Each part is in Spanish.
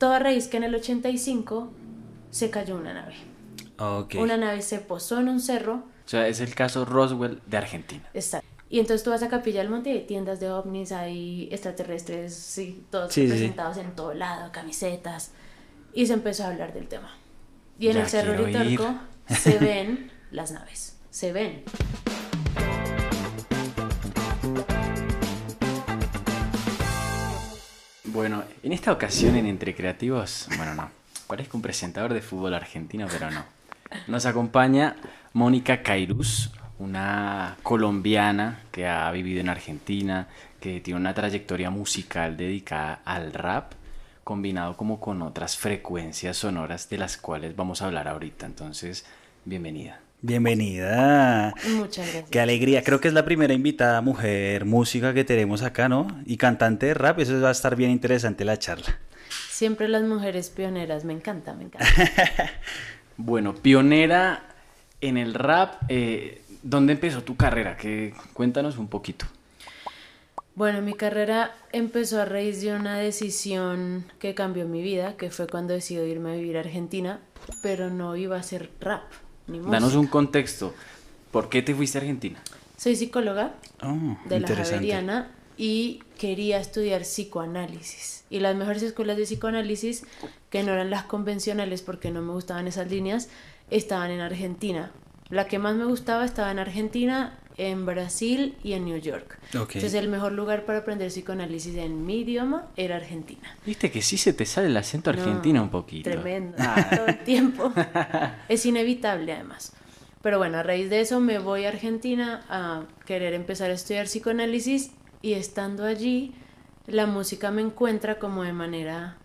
Toda raíz que en el 85 se cayó una nave. Ok. Una nave se posó en un cerro. O sea, es el caso Roswell de Argentina. Está. Y entonces tú vas a Capilla del Monte y hay tiendas de ovnis, hay extraterrestres, sí, todos Sí, sí, sí. en todo lado, camisetas. Y se empezó a hablar del tema. Y en Ya el Cerro. Ritorco se ven las naves. Se ven. En esta ocasión en Entre Creativos, bueno, no, parezco un presentador de fútbol argentino, pero no. Nos acompaña Mónica Cairuz, una colombiana que ha vivido en Argentina, que tiene una trayectoria musical dedicada al rap, combinado como con otras frecuencias sonoras de las cuales vamos a hablar ahorita. Entonces, bienvenida. Bienvenida. Muchas gracias. Qué alegría. Creo que es la primera invitada mujer música que tenemos acá, ¿no? Y cantante de rap. Eso va a estar bien interesante la charla. Siempre las mujeres pioneras, me encanta, me encanta. Bueno, pionera en el rap, eh, ¿dónde empezó tu carrera? Que, cuéntanos un poquito. Bueno, mi carrera empezó a raíz de una decisión que cambió mi vida, que fue cuando decidí irme a vivir a Argentina, pero no iba a hacer rap. Danos un contexto. ¿Por qué te fuiste a Argentina? Soy psicóloga Oh, de la. Javeriana y quería estudiar psicoanálisis. Y las mejores escuelas de psicoanálisis, que no eran las convencionales porque no me gustaban esas líneas, estaban en Argentina. La que más me gustaba estaba en Argentina, en Brasil y en New York. Ok. Entonces el mejor lugar para aprender psicoanálisis en mi idioma era Argentina. Viste que sí se te sale el acento argentino No, un poquito. Tremendo, Ah, todo el tiempo. es inevitable además. Pero bueno, a raíz de eso me voy a Argentina a querer empezar a estudiar psicoanálisis y estando allí la música me encuentra como de manera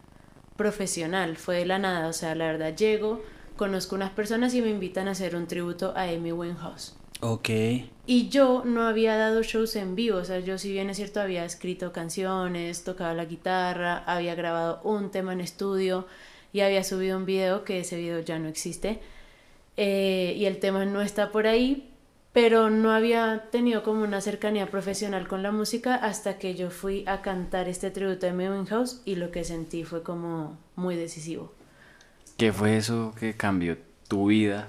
profesional, fue de la nada, o sea, la verdad llego, conozco unas personas y me invitan a hacer un tributo a Amy Winehouse. Ok. Y yo no había dado shows en vivo, o sea, yo si bien es cierto había escrito canciones, tocaba la guitarra, había grabado un tema en estudio y había subido un video, que ese video ya no existe, eh, y el tema no está por ahí, pero no había tenido como una cercanía profesional con la música hasta que yo fui a cantar este tributo de Amy Winehouse y lo que sentí fue como muy decisivo. ¿Qué fue eso que cambió tu vida?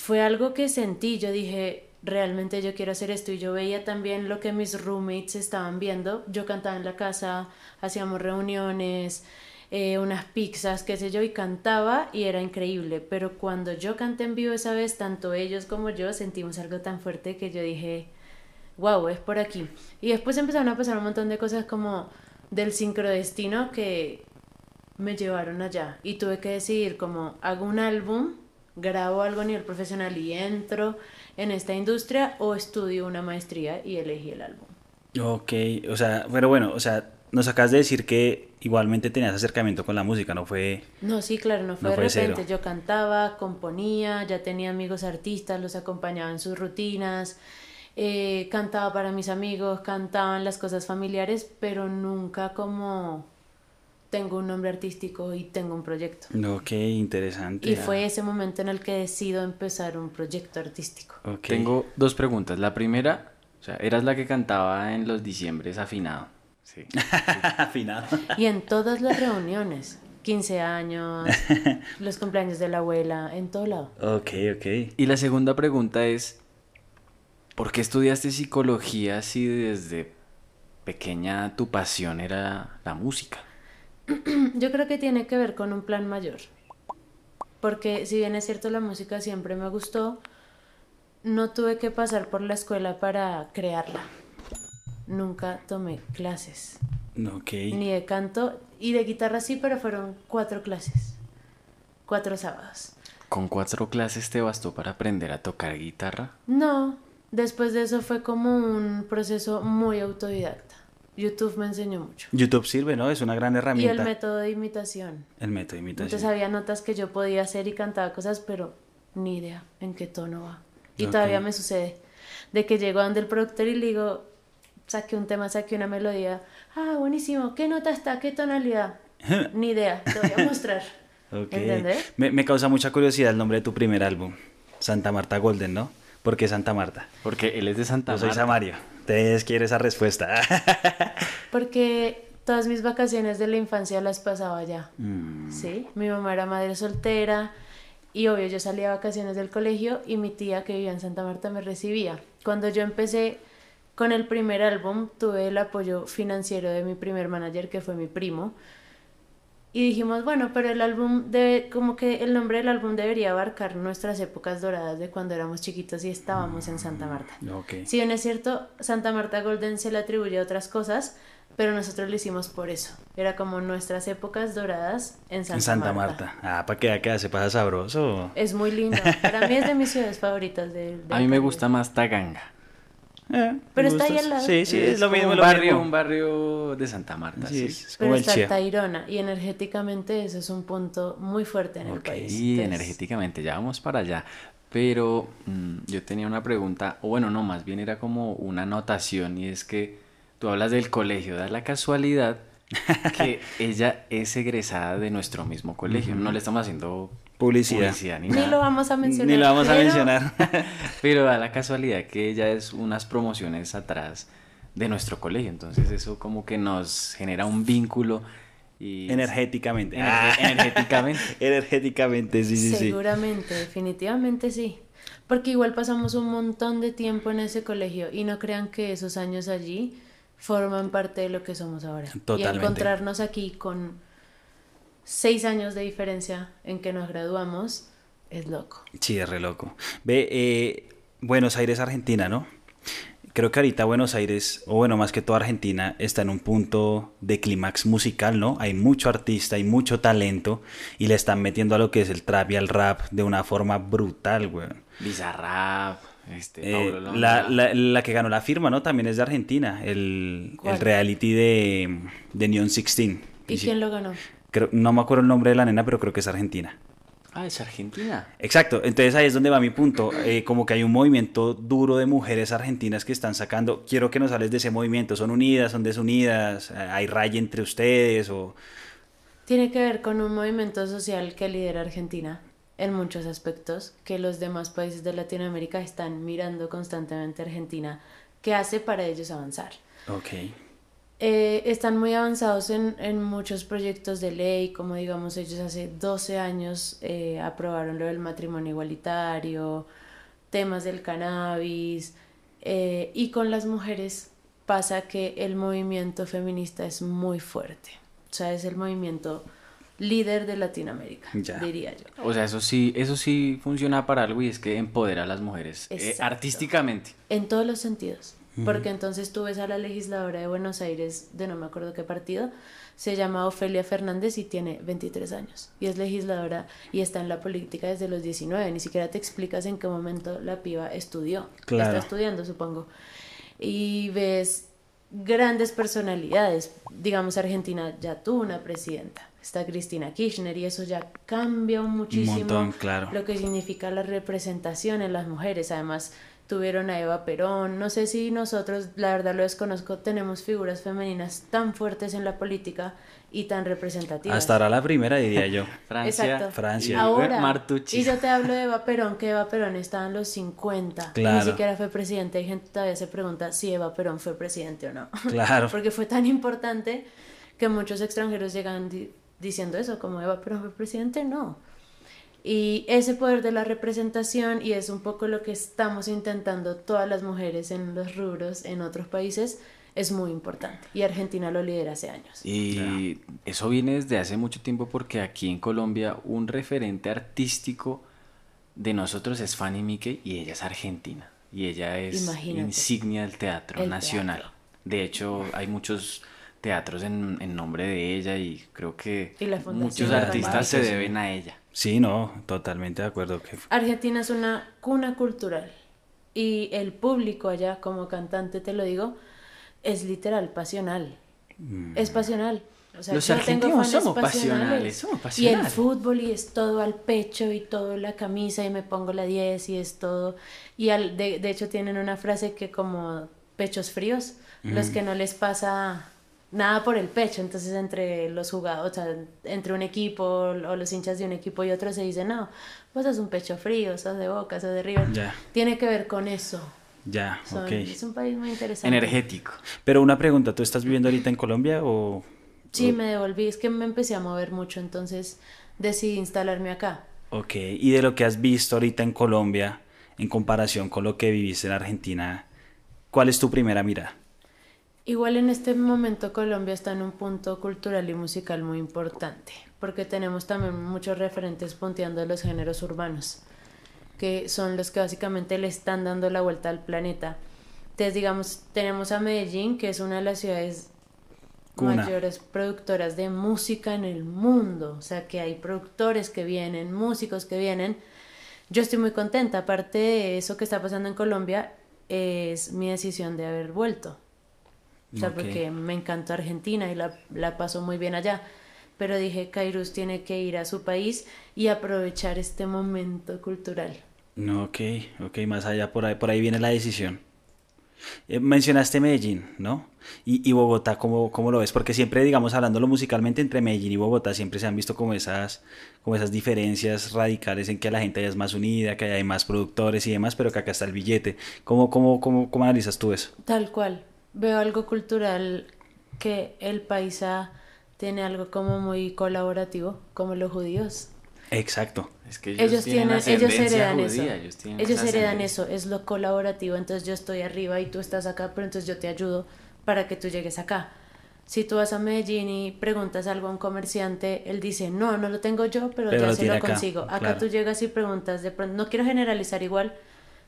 Fue algo que sentí, yo dije, realmente yo quiero hacer esto y yo veía también lo que mis roommates estaban viendo, yo cantaba en la casa, hacíamos reuniones, eh, unas pizzas, qué sé yo, y cantaba y era increíble, pero cuando yo canté en vivo esa vez, tanto ellos como yo sentimos algo tan fuerte que yo dije, wow, es por aquí. Y después empezaron a pasar un montón de cosas como del sincrodestino que me llevaron allá. Y tuve que decidir como hago un álbum, grabo algo a nivel profesional y entro en esta industria o estudio una maestría y elegí el álbum. Ok. O sea, pero bueno, o sea, nos acabas de decir que igualmente tenías acercamiento con la música, ¿no fue? No, sí, claro, no fue No de repente. Yo cantaba, componía, ya tenía amigos artistas, los acompañaba en sus rutinas, eh, cantaba para mis amigos, cantaban las cosas familiares, pero nunca como tengo un nombre artístico y tengo un proyecto. Ok, interesante. Y fue ese momento en el que decido empezar un proyecto artístico. Tengo dos preguntas. La primera, o sea, eras la que cantaba en los diciembres afinado. Sí. Afinado. Y en todas las reuniones, 15 años, los cumpleaños de la abuela, en todo lado. Ok, ok. Y la segunda pregunta es, ¿por qué estudiaste psicología si desde pequeña tu pasión era la música? Yo creo que tiene que ver con un plan mayor. Porque si bien es cierto la música siempre me gustó, no tuve que pasar por la escuela para crearla. Nunca tomé clases, ni de canto y de guitarra sí, pero fueron cuatro clases, cuatro sábados. ¿Con cuatro clases te bastó para aprender a tocar guitarra? No, después de eso fue como un proceso muy autodidacta. YouTube me enseñó mucho. YouTube sirve, ¿no? Es una gran Y herramienta. el método de imitación. El método de imitación. Entonces había notas que yo podía hacer y cantaba cosas, pero ni idea en qué tono va. Y todavía me sucede. De que llego donde el productor y le digo, saque un tema, saque una melodía. Ah, buenísimo. ¿Qué nota está? ¿Qué tonalidad? ni idea. Te voy a mostrar. Ok. ¿Entendés? Me, me causa mucha curiosidad el nombre de tu primer álbum. Santa Marta Golden, ¿no? ¿Por qué Santa Marta? Porque él es de Santa Yo soy Marta. Samario. Entonces quiero esa respuesta. Porque todas mis vacaciones de la infancia las pasaba allá. Mm. Sí, mi mamá era madre soltera y obvio yo salía a vacaciones del colegio y mi tía que vivía en Santa Marta me recibía. Cuando yo empecé con el primer álbum tuve el apoyo financiero de mi primer manager que fue mi primo. Y dijimos, bueno, pero el álbum debe, como que el nombre del álbum debería abarcar nuestras épocas doradas de cuando éramos chiquitos y estábamos en Santa Marta. Ok. Si bien es cierto, Santa Marta Golden se le atribuye a otras cosas, pero nosotros lo hicimos por eso. Era como nuestras épocas doradas en Santa, en Santa Marta. Marta. Ah, para que que se pasa sabroso. Es muy lindo. Para mí es de mis ciudades favoritas. De, del A mí me gusta más Taganga. Eh, Pero está ahí al lado. Sí, sí, es, lo como mismo. Un lo barrio, mismo. un barrio de Santa Marta. Sí, Sí, es, es Pero como el está. Tayrona y energéticamente eso es un punto muy fuerte en el país. y Entonces, energéticamente, ya vamos para allá. Pero mm, yo tenía una pregunta, o bueno, no, más bien era como una anotación, y es que tú hablas del colegio, da la casualidad que ella es egresada de nuestro mismo colegio. No le estamos haciendo Publicidad. publicidad ni lo vamos a mencionar. Ni lo vamos a pero mencionar. Pero da la casualidad que ella es unas promociones atrás de nuestro colegio. Entonces eso como que nos genera un vínculo y Energéticamente. Ah. energéticamente. Energéticamente, sí, sí, sí. Seguramente, definitivamente sí. Porque igual pasamos un montón de tiempo en ese colegio y no crean que esos años allí forman parte de lo que somos ahora. Y Totalmente. encontrarnos aquí con seis años de diferencia en que nos graduamos es loco. Sí, es re loco. Ve, eh, Buenos Aires, Argentina, ¿no? Creo que ahorita Buenos Aires, o bueno, más que toda Argentina, está en un punto de clímax musical, ¿no? Hay mucho artista, hay mucho talento y le están metiendo a lo que es el trap y al rap de una forma brutal, güey. Bizarrap, este, Eh, la, la- la que ganó la firma, ¿no? También es de Argentina, el, el reality de, de Neon 16. ¿Y quién lo ganó? Creo- no me acuerdo el nombre de la nena, pero creo que es argentina. Ah, es Argentina. Exacto, entonces ahí es donde va mi punto, eh, como que hay un movimiento duro de mujeres argentinas que están sacando, quiero que nos hables de ese movimiento, ¿son unidas, son desunidas? Eh, ¿Hay raya entre ustedes? O... Tiene que ver con un movimiento social que lidera Argentina en muchos aspectos, que los demás países de Latinoamérica están mirando constantemente a Argentina, que hace para ellos avanzar. Ok, Eh, están muy avanzados en, en muchos proyectos de ley, como digamos ellos hace 12 años eh, aprobaron lo del matrimonio igualitario, temas del cannabis, eh, y con las mujeres pasa que el movimiento feminista es muy fuerte, o sea, es el movimiento líder de Latinoamérica, Ya. diría yo. O sea, eso sí, eso sí funciona para algo y es que empodera a las mujeres eh, artísticamente. En todos los sentidos. Porque entonces tú ves a la legisladora de Buenos Aires, de no me acuerdo qué partido, se llama Ofelia Fernández y tiene 23 años. Y es legisladora y está en la política desde los 19. Ni siquiera te explicas en qué momento la piba estudió. Claro. Está estudiando, supongo. Y ves grandes personalidades. Digamos, Argentina ya tuvo una presidenta. Está Cristina Kirchner y eso ya cambia muchísimo montón, claro. lo que significa la representación en las mujeres. Además, tuvieron a Eva Perón. No sé si nosotros, la verdad lo desconozco, tenemos figuras femeninas tan fuertes en la política y tan representativas. hasta ahora la primera diría yo. Francia, Exacto. Francia. y Ahora, Martucci. y yo te hablo de Eva Perón, que Eva Perón estaba en los 50. Claro. Ni siquiera fue presidente. Hay gente que todavía se pregunta si Eva Perón fue presidente o no. Claro. Porque fue tan importante que muchos extranjeros llegan di- diciendo eso, como Eva Perón fue presidente, no. Y ese poder de la representación, y es un poco lo que estamos intentando todas las mujeres en los rubros en otros países, es muy importante. Y Argentina lo lidera hace años. Y eso viene desde hace mucho tiempo porque aquí en Colombia un referente artístico de nosotros es Fanny Mickey y ella es argentina. Y ella es Imagínate. insignia del teatro nacional. teatro. De hecho, hay muchos teatros en, en nombre de ella y creo que Y muchos artistas se deben a ella. Sí, no, totalmente de acuerdo. Que... Argentina es una cuna cultural y el público allá, como cantante te lo digo, es literal pasional. Es pasional. O sea, Los argentinos somos pasionales, Y el fútbol y es todo al pecho y todo la camisa y me pongo la 10 y es todo. Y al, de, de hecho tienen una frase que como pechos fríos, los que no les pasa nada por el pecho, entonces entre los jugadores, o sea, entre un equipo o los hinchas de un equipo y otro se dice, no, vos sos un pecho frío, sos de Boca, sos de River. Ya. Tiene que ver con eso. Ya, Son- ok. Es un país muy interesante. Energético. Pero una pregunta, ¿tú estás viviendo ahorita en Colombia o...? Sí, me devolví, es que me empecé a mover mucho, entonces decidí instalarme acá. Ok, y de lo que has visto ahorita en Colombia, en comparación con lo que viviste en Argentina, ¿cuál es tu primera mirada? Igual en este momento Colombia está en un punto cultural y musical muy importante, porque tenemos también muchos referentes punteando los géneros urbanos, que son los que básicamente le están dando la vuelta al planeta. Entonces, digamos, tenemos a Medellín, que es una de las ciudades mayores productoras de música en el mundo, o sea, que hay productores que vienen, músicos que vienen. Yo estoy muy contenta, aparte de eso que está pasando en Colombia, es mi decisión de haber vuelto. O sea, porque me encantó Argentina y la, la paso muy bien allá. Pero dije, Kairos tiene que ir a su país y aprovechar este momento cultural. No, ok, ok, más allá, por ahí, por ahí viene la decisión. Eh, mencionaste Medellín, ¿no? Y, y Bogotá, ¿cómo, ¿cómo, lo ves? Porque siempre, digamos, hablándolo musicalmente entre Medellín y Bogotá, siempre se han visto como esas, como esas diferencias radicales en que la gente allá es más unida, que hay más productores y demás, pero que acá está el billete. ¿Cómo, cómo, cómo, cómo analizas tú eso? Tal cual veo algo cultural que el paisa tiene algo como muy colaborativo, como los judíos. Exacto. Es que ellos, tienen, ellos heredan eso. Ellos, heredan eso, es lo colaborativo. Entonces yo estoy arriba y tú estás acá, pero entonces yo te ayudo para que tú llegues acá. Si tú vas a Medellín y preguntas algo a un comerciante, él dice, no, no lo tengo yo, pero, ya se lo consigo. Acá tú llegas y preguntas, de pronto, no quiero generalizar igual,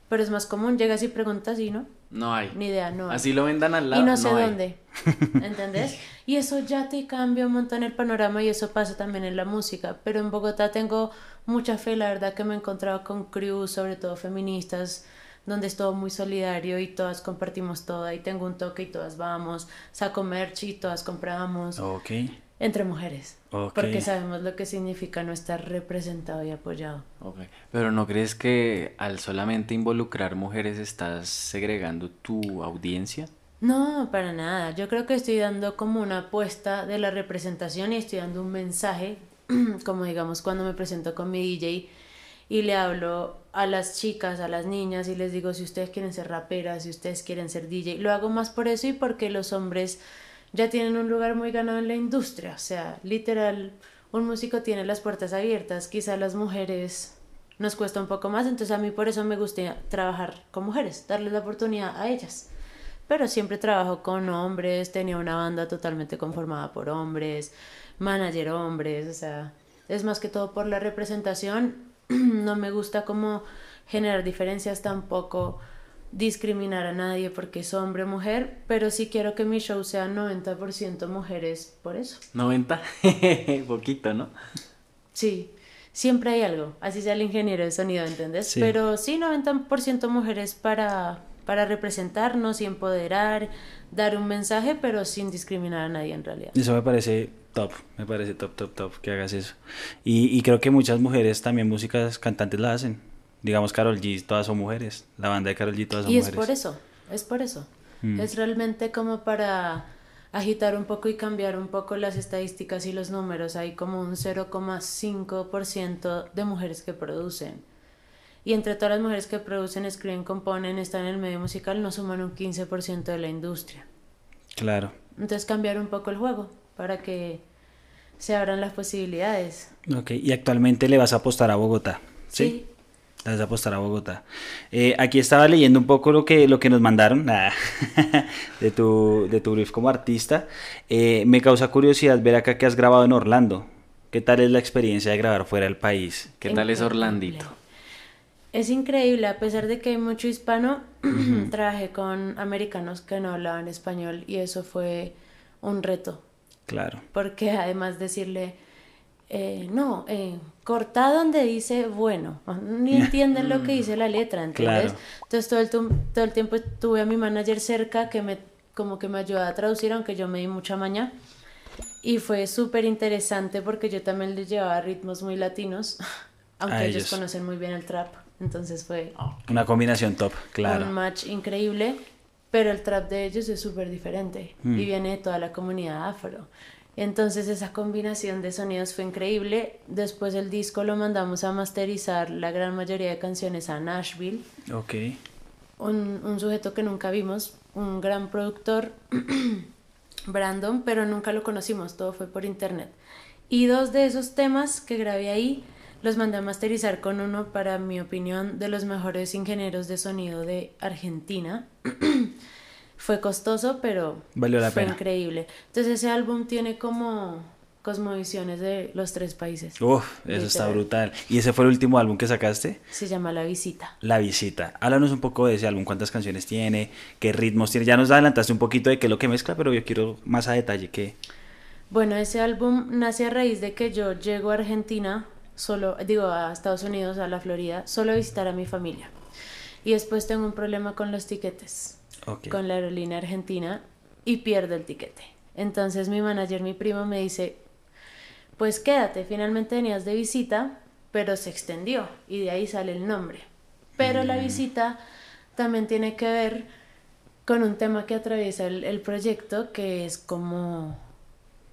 pero es más común, llegas y preguntas y no. No hay. Ni idea, no. Así lo vendan al lado. Y no sé dónde. ¿Entendés? Y eso ya te cambia un montón el panorama y eso pasa también en la música. Pero en Bogotá tengo mucha fe, la verdad que me he encontrado con crews, sobre todo feministas, donde es todo muy solidario y todas compartimos todo. Y tengo un toque y todas vamos. Saco merch y todas compramos. Ok entre mujeres. Porque sabemos lo que significa no estar representado y apoyado. Pero ¿no crees que al solamente involucrar mujeres estás segregando tu audiencia? No, para nada. Yo creo que estoy dando como una apuesta de la representación y estoy dando un mensaje, como digamos cuando me presento con mi DJ y le hablo a las chicas, a las niñas y les digo si ustedes quieren ser raperas, si ustedes quieren ser DJ. Lo hago más por eso y porque los hombres ya tienen un lugar muy ganado en la industria. O sea, literal, un músico tiene las puertas abiertas. Quizá las mujeres nos cuesta un poco más, entonces a mí por eso me gusta trabajar con mujeres, darles la oportunidad a ellas. Pero siempre trabajo con hombres, tenía una banda totalmente conformada por hombres, manager hombres, o sea, es más que todo por la representación. no me gusta como generar diferencias tampoco discriminar a nadie porque es hombre o mujer, pero sí quiero que mi show sea 90% mujeres por eso. 90, poquito, ¿no? Sí, siempre hay algo, así sea el ingeniero de sonido, ¿entendés? Pero sí, 90% mujeres para, para representarnos y empoderar, dar un mensaje, pero sin discriminar a nadie en realidad. Eso me parece top, me parece top, top, top que hagas eso. Y, y creo que muchas mujeres también músicas cantantes la hacen digamos, Carol G, todas son mujeres. La banda de Carol G, todas son mujeres. Y es por eso, es por eso. Mm. Es realmente como para agitar un poco y cambiar un poco las estadísticas y los números. Hay como un 0,5% de mujeres que producen. Y entre todas las mujeres que producen, escriben, componen, están en el medio musical, no suman un 15% de la industria. Claro. Entonces cambiar un poco el juego para que se abran las posibilidades. Ok, y actualmente le vas a apostar a Bogotá. Sí. ¿Sí? Las de apostar a Bogotá. Eh, aquí estaba leyendo un poco lo que, lo que nos mandaron de, tu, de tu brief como artista. Eh, me causa curiosidad ver acá que has grabado en Orlando. ¿Qué tal es la experiencia de grabar fuera del país? ¿Qué tal es Orlandito? Es increíble, a pesar de que hay mucho hispano, trabajé con americanos que no hablaban español y eso fue un reto. Claro. Porque además decirle eh, no, eh, corta donde dice bueno, ni entienden lo que dice la letra, ¿entiendes? Entonces todo el, todo el tiempo tuve a mi manager cerca que me como que me ayudaba a traducir, aunque yo me di mucha maña. Y fue súper interesante porque yo también les llevaba ritmos muy latinos, aunque ellos. conocen muy bien el trap. Entonces fue... Una combinación top, claro. Un match increíble, pero el trap de ellos es súper diferente y mm. viene de toda la comunidad afro. Entonces esa combinación de sonidos fue increíble. Después el disco lo mandamos a masterizar la gran mayoría de canciones a Nashville. Ok. Un, un sujeto que nunca vimos, un gran productor. Brandon, pero nunca lo conocimos, todo fue por internet. Y dos de esos temas que grabé ahí los mandé a masterizar con uno, para mi opinión, de los mejores ingenieros de sonido de Argentina. fue costoso, pero Valió la fue pena. increíble. Entonces ese álbum tiene como cosmovisiones de los tres países. Uf, eso está brutal. ¿Y ese fue el último álbum que sacaste? Se llama La Visita. La visita. Háblanos un poco de ese álbum, cuántas canciones tiene, qué ritmos tiene. Ya nos adelantaste un poquito de qué es lo que mezcla, pero yo quiero más a detalle que... Bueno, ese álbum nace a raíz de que yo llego a Argentina, solo, digo, a Estados Unidos, a la Florida, solo a visitar a mi familia. Y después tengo un problema con los tiquetes, Con la aerolínea argentina, y pierdo el tiquete. Entonces mi manager, mi primo, me dice, pues quédate, finalmente venías de visita, pero se extendió, y de ahí sale el nombre. Pero la visita también tiene que ver con un tema que atraviesa el, el proyecto, que es como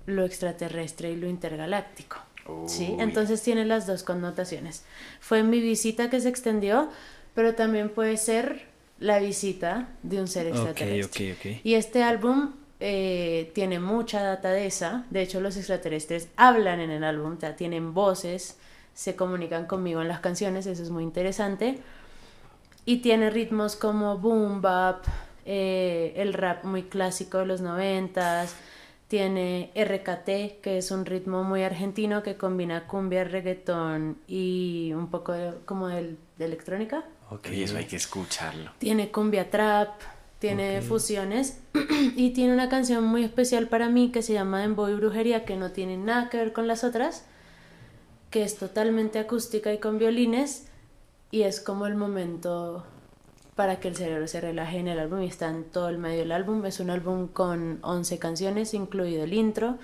lo extraterrestre y lo intergaláctico. ¿sí? Entonces tiene las dos connotaciones. Fue mi visita que se extendió, pero también puede ser la visita de un ser extraterrestre. Y este álbum eh, tiene mucha data de esa. De hecho, los extraterrestres hablan en el álbum, o sea, tienen voces, se comunican conmigo en las canciones, eso es muy interesante. Y tiene ritmos como boom bap, eh, el rap muy clásico de los noventas, tiene RKT, que es un ritmo muy argentino que combina cumbia, reggaetón y un poco de- como del- de electrónica. Ok. Y eso hay que escucharlo. Tiene cumbia trap, tiene Ok. fusiones y tiene una canción muy especial para mí que se llama Dembow y Brujería que no tiene nada que ver con las otras, que es totalmente acústica y con violines y es como el momento para que el cerebro se relaje en el álbum y está en todo el medio del álbum. Es un álbum con 11 canciones, incluido el intro,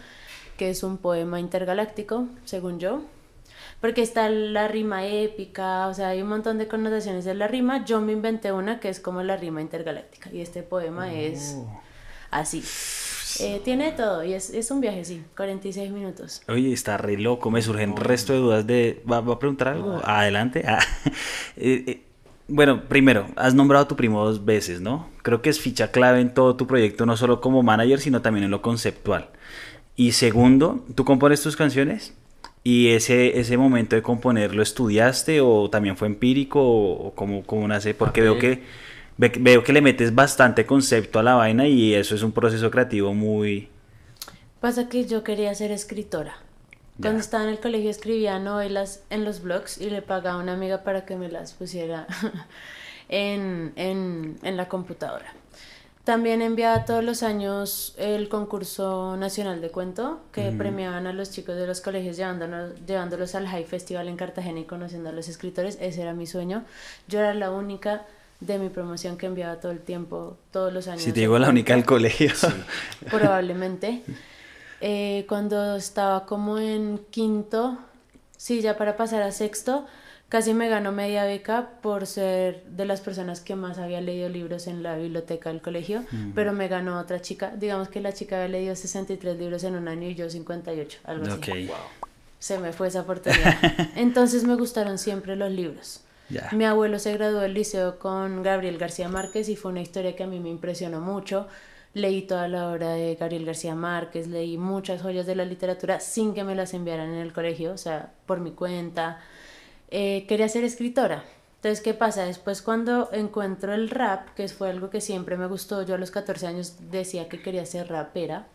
que es un poema intergaláctico, según yo. Porque está la rima épica, o sea, hay un montón de connotaciones de la rima. Yo me inventé una que es como la rima intergaláctica. Y este poema es Oh. así. Eh, tiene todo y es, es un viaje, sí, 46 minutos. Oye, está re loco, me surgen resto de dudas de... ¿Va, va a preguntar algo? Adelante. Ah. Eh, eh, bueno, primero, has nombrado a tu primo dos veces, ¿no? Creo que es ficha clave en todo tu proyecto, no solo como manager, sino también en lo conceptual. Y segundo, ¿tú compones tus canciones? ¿Y ese, ese momento de componer lo estudiaste o también fue empírico o, o cómo, nace? Porque veo que, ve- veo que le metes bastante concepto a la vaina y eso es un proceso creativo muy... Pasa que yo quería ser escritora. Cuando estaba en el colegio escribía novelas en los blogs y le pagaba a una amiga para que me las pusiera en, en, en la computadora. También enviaba todos los años el concurso nacional de cuento que premiaban a los chicos de los colegios llevándonos, llevándolos al High Festival en Cartagena y conociendo a los escritores. Ese era mi sueño. Yo era la única de mi promoción que enviaba todo el tiempo, todos los años. Si te digo la única del colegio. probablemente. Eh, cuando estaba como en quinto, sí, ya para pasar a sexto, casi me ganó media beca por ser de las personas que más había leído libros en la biblioteca del colegio, pero me ganó otra chica. Digamos que la chica había leído 63 libros en un año y yo 58, algo así. Ok, Se me fue esa oportunidad. Entonces me gustaron siempre los libros. Mi abuelo se graduó del liceo con Gabriel García Márquez y fue una historia que a mí me impresionó mucho. Leí toda la obra de Gabriel García Márquez, leí muchas joyas de la literatura sin que me las enviaran en el colegio, o sea, por mi cuenta. Eh, quería ser escritora. Entonces, ¿qué pasa? Después cuando encuentro el rap, que fue algo que siempre me gustó, yo a los 14 años decía que quería ser rapera,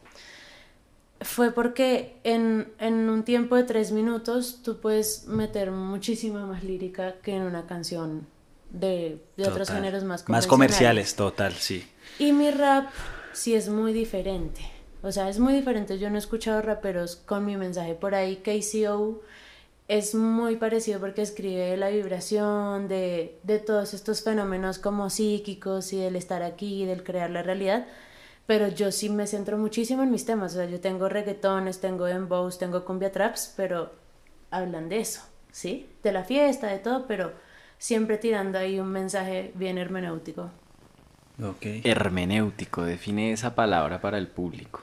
fue porque en, en un tiempo de tres minutos tú puedes meter muchísima más lírica que en una canción de, de otros géneros más Más convencionales. comerciales, total, sí. Y mi rap sí es muy diferente. O sea, es muy diferente. Yo no he escuchado raperos con mi mensaje por ahí. KCO es muy parecido porque escribe de la vibración, de, de todos estos fenómenos como psíquicos y del estar aquí, del crear la realidad. Pero yo sí me centro muchísimo en mis temas. O sea, yo tengo reggaetones, tengo dembows, tengo cumbia traps, pero hablan de eso, ¿sí? De la fiesta, de todo, pero siempre tirando ahí un mensaje bien hermenéutico. Hermenéutico, define esa palabra para el público.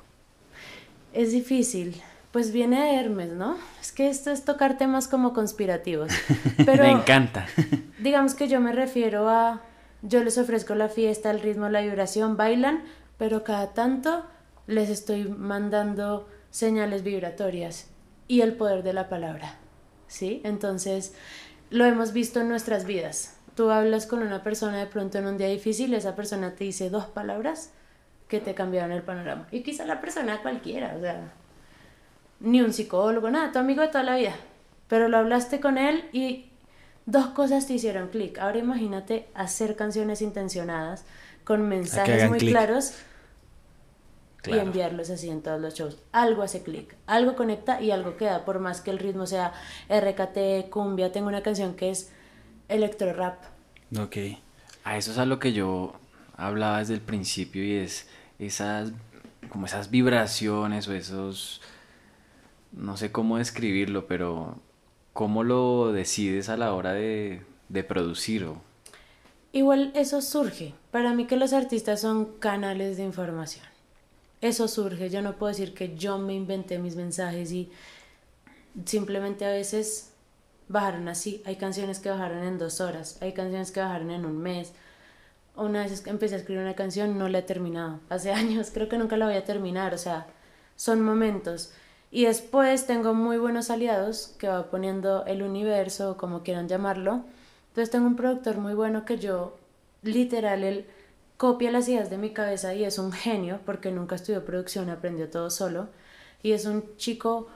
Es difícil. Pues viene de Hermes, ¿no? Es que esto es tocar temas como conspirativos. Pero Me encanta. digamos que yo me refiero a, yo les ofrezco la fiesta, el ritmo, la vibración, bailan, pero cada tanto les estoy mandando señales vibratorias y el poder de la palabra. ¿Sí? Entonces, lo hemos visto en nuestras vidas. Tú hablas con una persona de pronto en un día difícil, esa persona te dice dos palabras que te cambiaron el panorama. Y quizá la persona cualquiera, o sea, ni un psicólogo, nada, tu amigo de toda la vida. Pero lo hablaste con él y dos cosas te hicieron clic. Ahora imagínate hacer canciones intencionadas con mensajes muy claros y enviarlos así en todos los shows. Algo hace clic, algo conecta y algo queda, por más que el ritmo sea RKT, cumbia. Tengo una canción que es electro rap. Ok. A eso es a lo que yo hablaba desde el principio y es esas como esas vibraciones o esos no sé cómo describirlo, pero cómo lo decides a la hora de, de producir o Igual eso surge. Para mí que los artistas son canales de información eso surge. Yo no puedo decir que yo me inventé mis mensajes y simplemente a veces bajaron así. Hay canciones que bajaron en dos horas, hay canciones que bajaron en un mes. Una vez empecé a escribir una canción, no la he terminado. Hace años, creo que nunca la voy a terminar. O sea, son momentos. Y después tengo muy buenos aliados que va poniendo el universo, como quieran llamarlo. Entonces tengo un productor muy bueno que yo, literal, el copia las ideas de mi cabeza y es un genio porque nunca estudió producción, aprendió todo solo y es un chico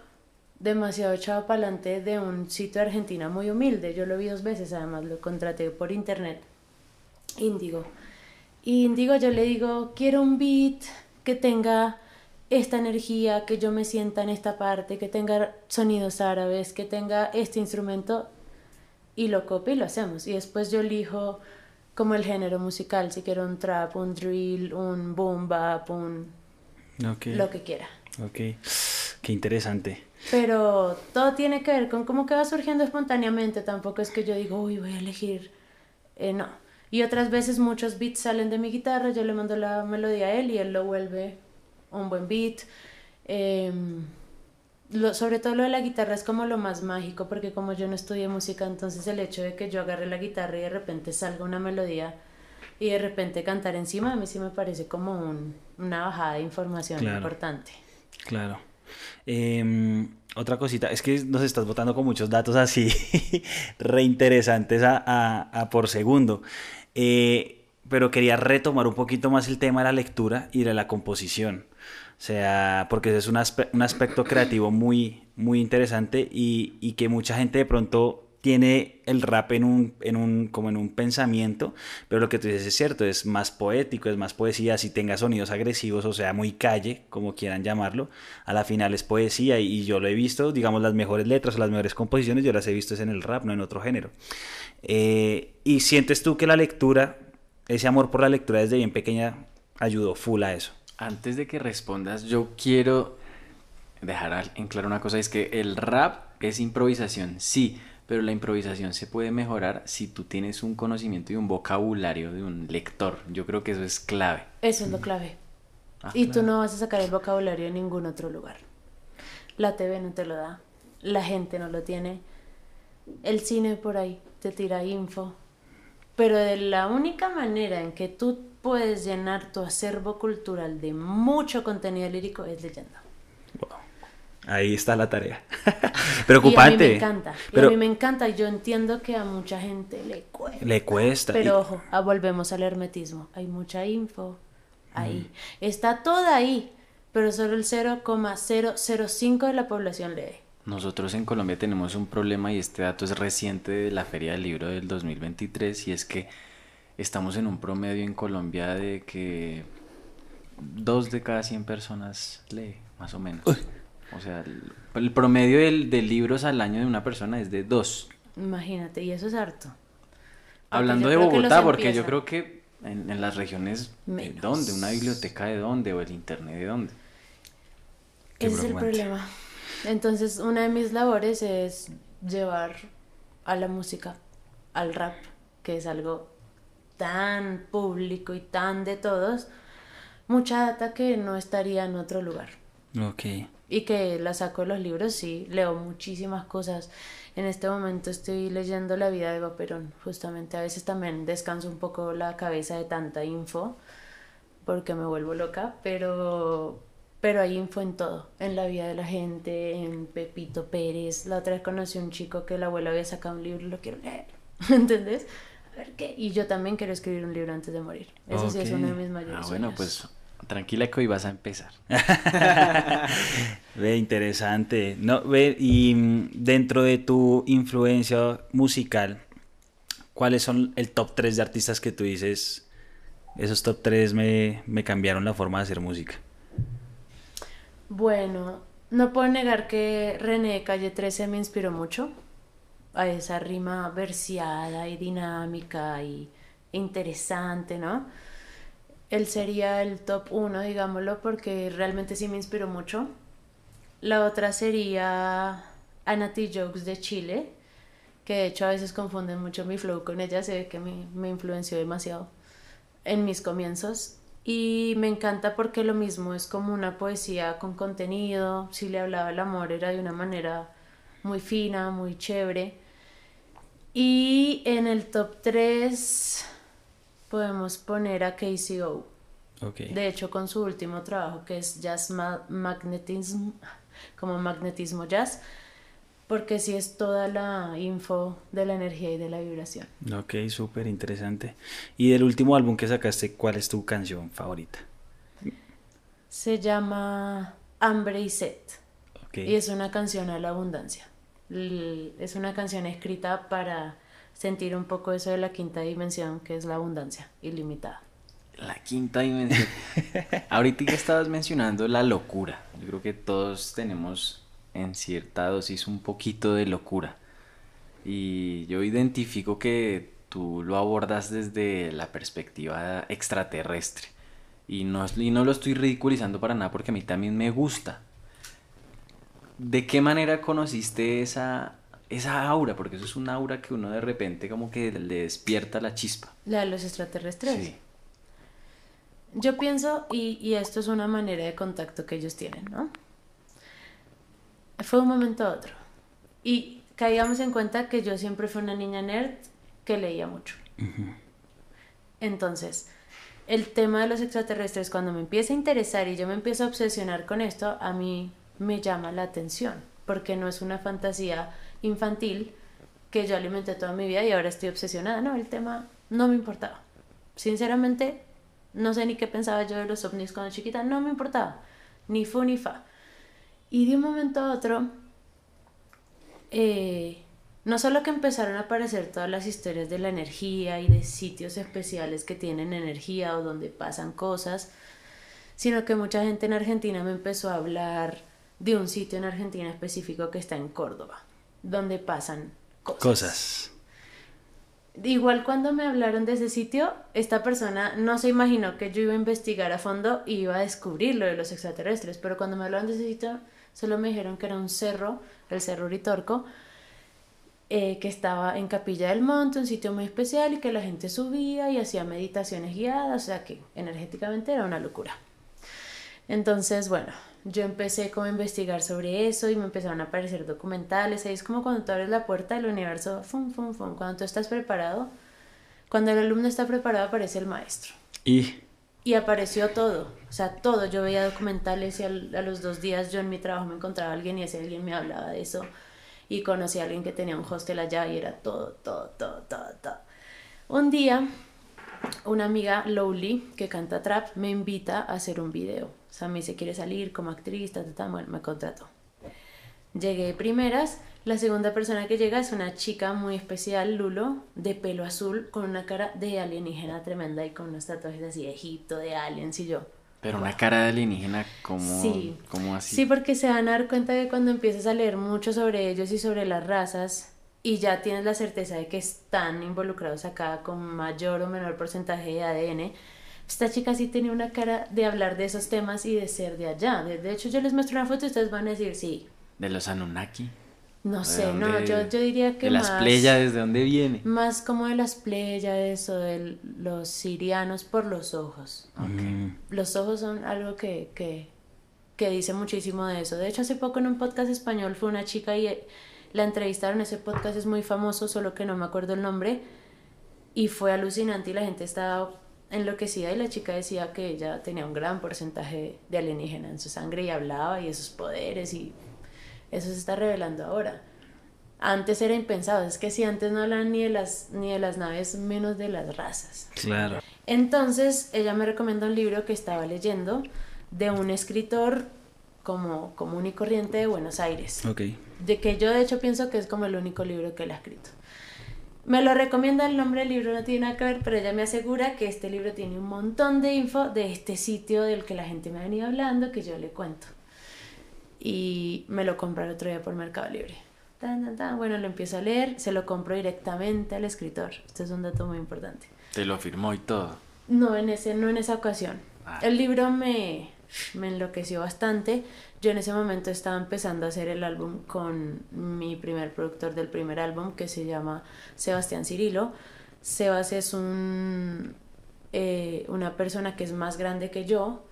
demasiado echado para adelante de un sitio de Argentina muy humilde. Yo lo vi dos veces, además lo contraté por internet. Índigo. Y Índigo yo le digo, quiero un beat que tenga esta energía, que yo me sienta en esta parte, que tenga sonidos árabes, que tenga este instrumento y lo copio y lo hacemos. Y después yo elijo como el género musical, si quiero un trap, un drill, un boom bap, un lo que quiera. Ok, qué interesante. Pero todo tiene que ver con cómo que va surgiendo espontáneamente, tampoco es que yo digo, uy, voy a elegir, eh, no. Y otras veces muchos beats salen de mi guitarra, yo le mando la melodía a él y él lo vuelve un buen beat. Eh, sobre todo lo de la guitarra es como lo más mágico, porque como yo no estudié música, entonces el hecho de que yo agarre la guitarra y de repente salga una melodía y de repente cantar encima, a mí sí me parece como un, una bajada de información importante. Claro. Em, otra cosita, es que nos estás botando con muchos datos así reinteresantes a, a, por segundo. Eh, pero quería retomar un poquito más el tema de la lectura y de la composición. O sea, porque es un, aspecto creativo muy, muy interesante y, que mucha gente de pronto tiene el rap en un, en un, como en un pensamiento, pero lo que tú dices es cierto, es más poético, es más poesía, si tenga sonidos agresivos, o sea, muy calle, como quieran llamarlo, a la final es poesía y, yo lo he visto, digamos, las mejores letras o las mejores composiciones, yo las he visto es en el rap, no en otro género. Eh, y sientes tú que la lectura, ese amor por la lectura desde bien pequeña, ayudó full a eso. Antes de que respondas, yo quiero dejar en claro una cosa, es que el rap es improvisación, sí, pero la improvisación se puede mejorar si tú tienes un conocimiento y un vocabulario de un lector. Yo creo que eso es clave. Eso es lo clave. Ah, y tú no vas a sacar el vocabulario en ningún otro lugar. La TV no te lo da, la gente no lo tiene, el cine por ahí te tira info. Pero de la única manera en que tú puedes llenar tu acervo cultural de mucho contenido lírico es leyendo. Ahí está la tarea. Preocupante. Y a mí me encanta. Pero... a mí me encanta. Yo entiendo que a mucha gente le cuesta. Le cuesta. Pero ojo, ah, volvemos al hermetismo. Hay mucha info ahí. Mm. Está toda ahí. Pero solo el 0,005 de la población lee. Nosotros en Colombia tenemos un problema y este dato es reciente de la Feria del Libro del 2023 y es que estamos en un promedio en Colombia de que dos de cada 100 personas lee, más o menos. O sea, el, promedio de libros al año de una persona es de dos. Imagínate, y eso es harto. Hablando de Bogotá, porque yo creo que en, las regiones, ¿de dónde? ¿Una biblioteca de dónde? ¿O el internet de dónde? Ese es el problema. Entonces, una de mis labores es llevar a la música, al rap, que es algo tan público y tan de todos, mucha data que no estaría en otro lugar. Ok. Y que la saco de los libros, sí, leo muchísimas cosas. En este momento estoy leyendo La vida de Eva Perón, justamente. A veces también descanso un poco la cabeza de tanta info, porque me vuelvo loca, pero pero hay info en todo, en la vida de la gente, en Pepito Pérez. La otra vez conocí a un chico que la abuela había sacado un libro y lo quiero leer, ¿entendés? A ver qué. Y yo también quiero escribir un libro antes de morir. Eso sí es uno de mis mayores Ah, bueno, sueños. pues tranquila que hoy vas a empezar. Ve, interesante. No, ve, y mm, dentro de tu influencia musical, ¿cuáles son el top 3 de artistas que tú dices? Esos top 3 me, me cambiaron la forma de hacer música. Bueno, no puedo negar que René de Calle 13 me inspiró mucho a esa rima verseada y dinámica y interesante, ¿no? Él sería el top 1, digámoslo, porque realmente sí me inspiró mucho. La otra sería Anati Jokes de Chile, que de hecho a veces confunden mucho mi flow con ella, se ve que me, me influenció demasiado en mis comienzos. Y me encanta porque lo mismo es como una poesía con contenido. Si le hablaba el amor era de una manera muy fina, muy chévere. Y en el top 3 podemos poner a KCO. Ok. De hecho, con su último trabajo que es Jazz Ma- Magnetism, como magnetismo jazz, porque sí es toda la info de la energía y de la vibración. Ok, súper interesante. Y del último álbum que sacaste, ¿cuál es tu canción favorita? Se llama Hambre y Sed. Ok. Y es una canción a la abundancia. Es una canción escrita para sentir un poco eso de la quinta dimensión, que es la abundancia ilimitada. La quinta dimensión. Ahorita que estabas mencionando la locura, yo creo que todos tenemos en cierta dosis un poquito de locura. Y yo identifico que tú lo abordas desde la perspectiva extraterrestre. Y no, y no lo estoy ridiculizando para nada porque a mí también me gusta. ¿De qué manera conociste esa, esa aura? Porque eso es un aura que uno de repente como que le despierta la chispa. La de los extraterrestres. Sí. Yo pienso, y, y esto es una manera de contacto que ellos tienen, ¿no? Fue un momento a otro. Y caigamos en cuenta que yo siempre fui una niña nerd que leía mucho. Entonces, el tema de los extraterrestres, cuando me empieza a interesar y yo me empiezo a obsesionar con esto, a mí me llama la atención, porque no es una fantasía infantil que yo alimenté toda mi vida y ahora estoy obsesionada. No, el tema no me importaba. Sinceramente, no sé ni qué pensaba yo de los ovnis cuando chiquita, no me importaba, ni fu ni fa. Y de un momento a otro, eh, no solo que empezaron a aparecer todas las historias de la energía y de sitios especiales que tienen energía o donde pasan cosas, sino que mucha gente en Argentina me empezó a hablar de un sitio en Argentina específico que está en Córdoba, donde pasan cosas. Cosas. Igual cuando me hablaron de ese sitio, esta persona no se imaginó que yo iba a investigar a fondo y iba a descubrir lo de los extraterrestres, pero cuando me hablaron de ese sitio, solo me dijeron que era un cerro, el Cerro Uritorco, eh, que estaba en Capilla del Monte, un sitio muy especial y que la gente subía y hacía meditaciones guiadas, o sea que energéticamente era una locura. Entonces, bueno, yo empecé como a investigar sobre eso y me empezaron a aparecer documentales. Ahí es como cuando tú abres la puerta del universo, fum, fum, fum. Cuando tú estás preparado, cuando el alumno está preparado, aparece el maestro. Y Y apareció todo, o sea, todo. Yo veía documentales y al- a, los dos días yo en mi trabajo me encontraba a alguien y ese alguien me hablaba de eso. Y conocí a alguien que tenía un hostel allá y era todo, todo, todo, todo, todo. Un día, una amiga, Lowly, que canta trap, me invita a hacer un video. O sea, me dice, ¿quiere salir como actriz? Ta, ta, ta. Bueno, me contrató. Llegué de primeras. La segunda persona que llega es una chica muy especial, Lulo, de pelo azul, con una cara de alienígena tremenda y con unos tatuajes así de Egipto, de aliens y yo. Pero una cara de alienígena como, Sí. como así. Sí, porque se van a dar cuenta que cuando empiezas a leer mucho sobre ellos y sobre las razas y ya tienes la certeza de que están involucrados acá con mayor o menor porcentaje de ADN, esta chica sí tenía una cara de hablar de esos temas y de ser de allá. De, de hecho, yo les muestro una foto y ustedes van a decir, sí, De los Anunnaki. no ¿De sé, no, yo, yo diría que De las más... Pléyades, ¿de dónde viene? Más como de las Pléyades o de los sirianos por los ojos. mm, Los ojos son algo que, que, que dice muchísimo de eso. De hecho, hace poco en un podcast español fue una chica y eh, la entrevistaron. Ese podcast es muy famoso, solo que no me acuerdo el nombre. Y fue alucinante y la gente estaba enloquecida y la chica decía que ella tenía un gran porcentaje de alienígena en su sangre y hablaba y esos poderes y eso se está revelando ahora. Antes era impensado, es que si antes no hablan ni de las, ni de las naves, menos de las razas. Claro. Entonces ella me recomienda un libro que estaba leyendo de un escritor como común y corriente de Buenos Aires. Ok. De que yo de hecho pienso que es como el único libro que él ha escrito. Me lo recomienda, el nombre del libro no tiene nada que ver, pero ella me asegura que este libro tiene un montón de info de este sitio del que la gente me ha venido hablando, que yo le cuento. Y me lo compré el otro día por Mercado Libre. Tan, tan, tan. Bueno, lo empiezo a leer, se lo compro directamente al escritor. Este es un dato muy importante. Te lo firmó y todo. No en, ese, no en esa ocasión. Ah. El libro me, me enloqueció bastante. Yo en ese momento estaba empezando a hacer el álbum con mi primer productor del primer álbum, que se llama Sebastián Cirilo. Sebas es un, eh, una persona que es más grande que yo,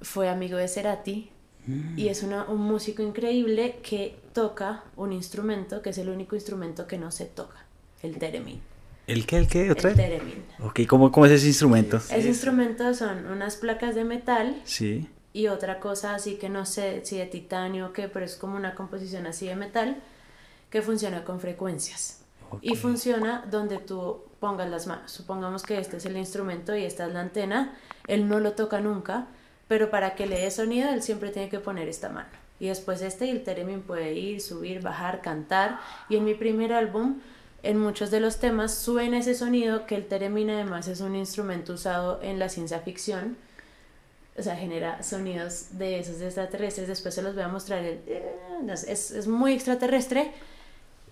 fue amigo de Cerati y es una- un músico increíble que toca un instrumento que es el único instrumento que no se toca, el theremin. ¿El qué? ¿El qué? ¿Otra El vez? theremin. Ok, ¿cómo, cómo es ese instrumento? Ese instrumento son unas placas de metal Sí. Y otra cosa así que no sé si de titanio o qué, pero es como una composición así de metal que funciona con frecuencias. Y funciona donde tú pongas las manos. Supongamos que este es el instrumento y esta es la antena. Él no lo toca nunca, pero para que le dé sonido él siempre tiene que poner esta mano. Y después este y el theremin puede ir, subir, bajar, cantar. Y en mi primer álbum, en muchos de los temas suena ese sonido que el theremin además es un instrumento usado en la ciencia ficción o sea, genera sonidos de esos extraterrestres. Después se los voy a mostrar. el- sé, es, es muy extraterrestre.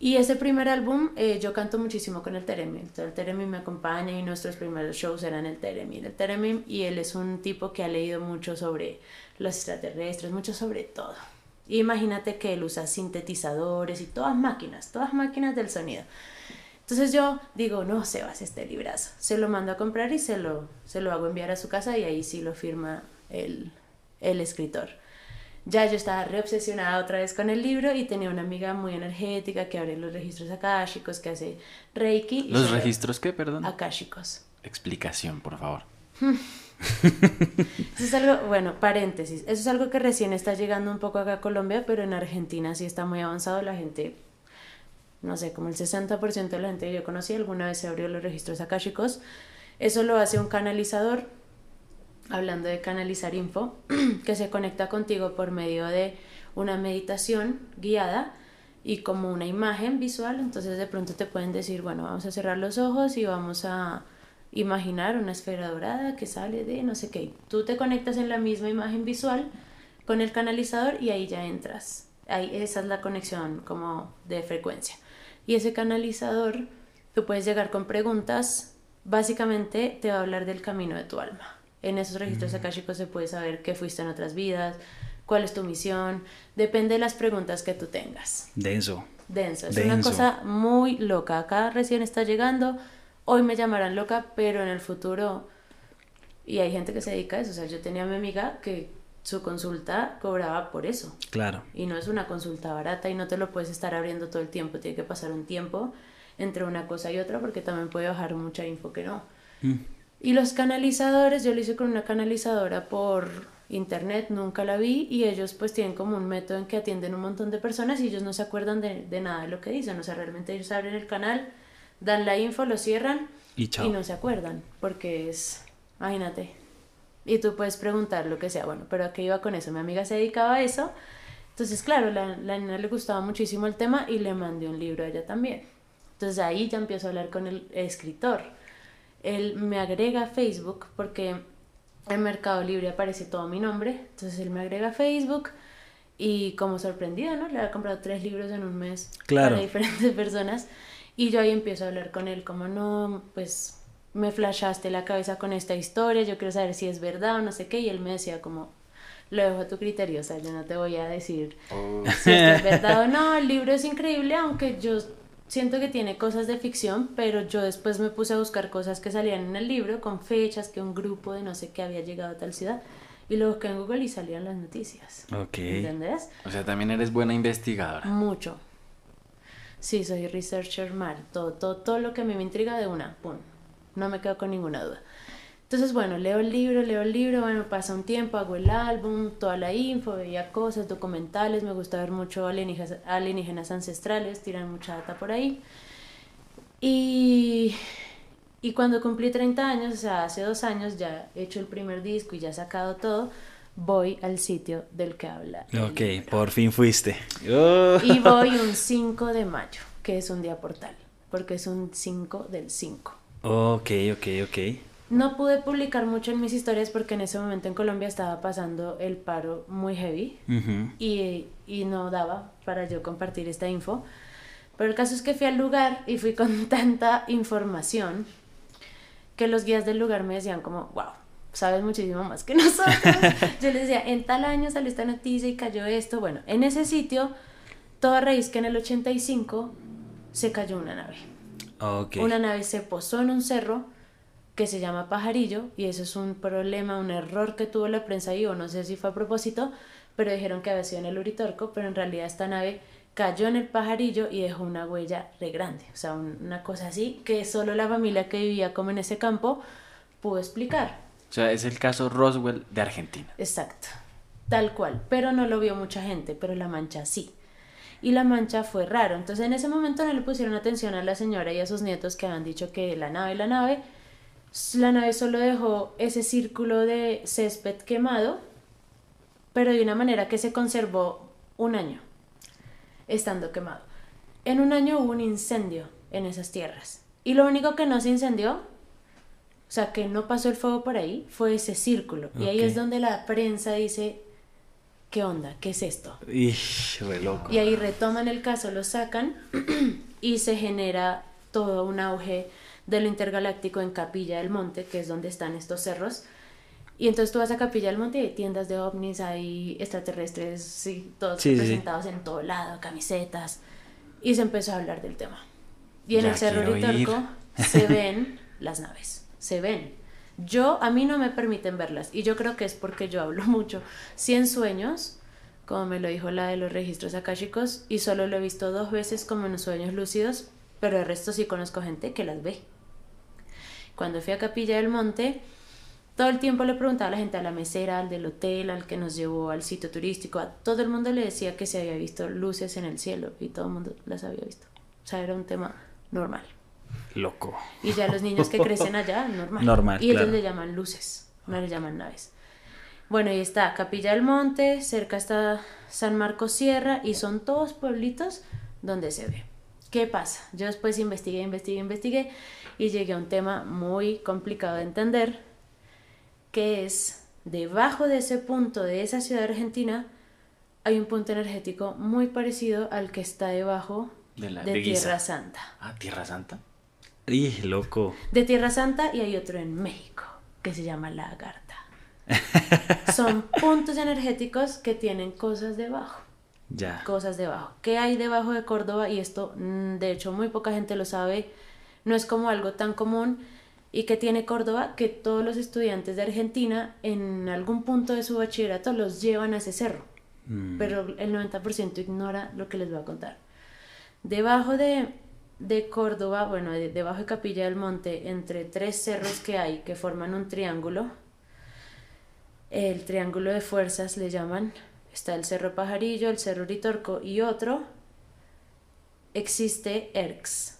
Y ese primer álbum eh, yo canto muchísimo con el. Entonces, el Teremin me acompaña y nuestros primeros shows eran el Teremin. El Teremin y él es un tipo que ha leído mucho sobre los extraterrestres, mucho sobre todo. Imagínate que él usa sintetizadores y todas máquinas, todas máquinas del sonido. Entonces yo digo, no, Sebas, este librazo. Se lo mando a comprar y se lo, se lo hago enviar a su casa y ahí sí lo firma el, el escritor. Ya yo estaba reobsesionada otra vez con el libro y tenía una amiga muy energética que abre los registros akáshicos, que hace Reiki. y ¿Los registros qué, perdón? Akáshicos. Explicación, por favor. Eso es algo, bueno, paréntesis, eso es algo que recién está llegando un poco acá a Colombia, pero en Argentina sí está muy avanzado, la gente, no sé, como el 60% de la gente que yo conocí alguna vez se abrió los registros akáshicos, eso lo hace un canalizador, hablando de canalizar info, que se conecta contigo por medio de una meditación guiada y como una imagen visual, entonces de pronto te pueden decir, bueno, vamos a cerrar los ojos y vamos a imaginar una esfera dorada que sale de no sé qué. Tú te conectas en la misma imagen visual con el canalizador y ahí ya entras. Ahí, esa es la conexión como de frecuencia. Y ese canalizador, tú puedes llegar con preguntas, básicamente te va a hablar del camino de tu alma. En esos registros akáshicos se puede saber qué fuiste en otras vidas, cuál es tu misión, depende de las preguntas que tú tengas Denso. denso. Es una cosa muy loca. Acá recién está llegando. Hoy me llamarán loca, pero en el futuro. Y hay gente que se dedica a eso. O sea, yo tenía a mi amiga que su consulta cobraba por eso. Claro. Y no es una consulta barata y no te lo puedes estar abriendo todo el tiempo. Tiene que pasar un tiempo entre una cosa y otra porque también puede bajar mucha info que no. Mm. Y los canalizadores, yo lo hice con una canalizadora por internet, nunca la vi y ellos pues tienen como un método en que atienden un montón de personas y ellos no se acuerdan de, de nada de lo que dicen, o sea, realmente ellos abren el canal, dan la info, lo cierran Y chao. y no se acuerdan porque es, imagínate, y tú puedes preguntar lo que sea, bueno, pero ¿a qué iba con eso? Mi amiga se dedicaba a eso, entonces claro, la, la nena le gustaba muchísimo el tema y le mandé un libro a ella también. Entonces ahí ya empiezo a hablar con el escritor. Él me agrega a Facebook porque en Mercado Libre aparece todo mi nombre. Entonces él me agrega a Facebook y como sorprendida, ¿no? Le había comprado tres libros en un mes Claro. para diferentes personas. Y yo ahí empiezo a hablar con él como, no, pues me flashaste la cabeza con esta historia, yo quiero saber si es verdad o no sé qué. Y él me decía como, lo dejo a tu criterio, o sea, yo no te voy a decir si esto es verdad o no. El libro es increíble, aunque yo siento que tiene cosas de ficción, pero yo después me puse a buscar cosas que salían en el libro con fechas, que un grupo de no sé qué había llegado a tal ciudad. Y lo busqué en Google y salían las noticias. Ok. ¿Entendés? O sea, también eres buena investigadora. Mucho. Sí, soy researcher mal. Todo, todo, todo lo que a mí me intriga de una, pum. No me quedo con ninguna duda. Entonces, bueno, leo el libro, leo el libro, bueno, pasa un tiempo, hago el álbum, toda la info, veía cosas, documentales, me gusta ver mucho alienígenas, alienígenas ancestrales, tiran mucha data por ahí. Y, y cuando cumplí 30 años, o sea, hace dos años, ya he hecho el primer disco y ya he sacado todo, voy al sitio del que habla. Ok, libro. por fin fuiste. Y voy un 5 de mayo, que es un día portal, porque es un 5 del 5. Ok, ok, ok. No pude publicar mucho en mis historias porque en ese momento en Colombia estaba pasando el paro muy heavy y, y no daba para yo compartir esta info. Pero el caso es que fui al lugar y fui con tanta información que los guías del lugar me decían como, wow, sabes muchísimo más que nosotros. yo les decía, en tal año salió esta noticia y cayó esto. Bueno, en ese sitio, todo raíz que en el 85 se cayó una nave. Una nave se posó en un cerro que se llama Pajarillo y eso es un problema, un error que tuvo la prensa ahí o no sé si fue a propósito, pero dijeron que había sido en el Uritorco, pero en realidad esta nave cayó en el Pajarillo y dejó una huella re grande, o sea, un- una cosa así que solo la familia que vivía como en ese campo pudo explicar. O sea, es el caso Roswell de Argentina. Exacto, tal cual, pero no lo vio mucha gente, pero la mancha sí. Y la mancha fue raro, entonces en ese momento no le pusieron atención a la señora y a sus nietos que habían dicho que la nave, la nave, la nave solo dejó ese círculo de césped quemado, pero de una manera que se conservó un año, estando quemado. En un año hubo un incendio en esas tierras. Y lo único que no se incendió, o sea, que no pasó el fuego por ahí, fue ese círculo. Y ahí es donde la prensa dice, ¿qué onda? ¿Qué es esto? Ish, re loco. Y ahí retoman el caso, lo sacan y se genera todo un auge de lo intergaláctico en Capilla del Monte, que es donde están estos cerros. Y entonces tú vas a Capilla del Monte y hay tiendas de ovnis, hay extraterrestres, sí, todos Sí, sí, sí. presentados en todo lado, camisetas. Y se empezó a hablar del tema. Y en Ya el Cerro. Ritorco se ven las naves, se ven. Yo, a mí no me permiten verlas y yo creo que es porque yo hablo mucho. Sí en sueños, como me lo dijo la de los registros akáshicos, y solo lo he visto dos veces como en sueños lúcidos, pero el resto sí conozco gente que las ve. Cuando fui a Capilla del Monte, todo el tiempo le preguntaba a la gente, a la mesera, al del hotel, al que nos llevó al sitio turístico, a todo el mundo le decía que se había visto luces en el cielo y todo el mundo las había visto. O sea, era un tema normal. Loco. Y ya los niños que crecen allá, normal. Normal, Y ellos claro. le llaman luces, no le llaman naves. Bueno, y está Capilla del Monte, cerca está San Marcos Sierra, y son todos pueblitos donde se ve. ¿Qué pasa? Yo después investigué, investigué, investigué, y llegué a un tema muy complicado de entender, que es, debajo de ese punto de esa ciudad argentina, hay un punto energético muy parecido al que está debajo De la- de, de. Tierra Santa Ah, Tierra Santa. Loco. de Tierra Santa y hay otro en México que se llama Lagarta. Son puntos energéticos que tienen cosas debajo, Ya. cosas debajo. ¿Qué hay debajo de Córdoba? Y esto, mm, de hecho, muy poca gente lo sabe, no es como algo tan común. ¿Y que tiene Córdoba? Que todos los estudiantes de Argentina en algún punto de su bachillerato los llevan a ese cerro Mm. pero el 90% ignora lo que les voy a contar. Debajo de, de Córdoba, bueno, de- debajo de Capilla del Monte, entre tres cerros que hay que forman un triángulo, el triángulo de fuerzas le llaman, está el Cerro Pajarillo, el Cerro Uritorco y otro, existe Erx.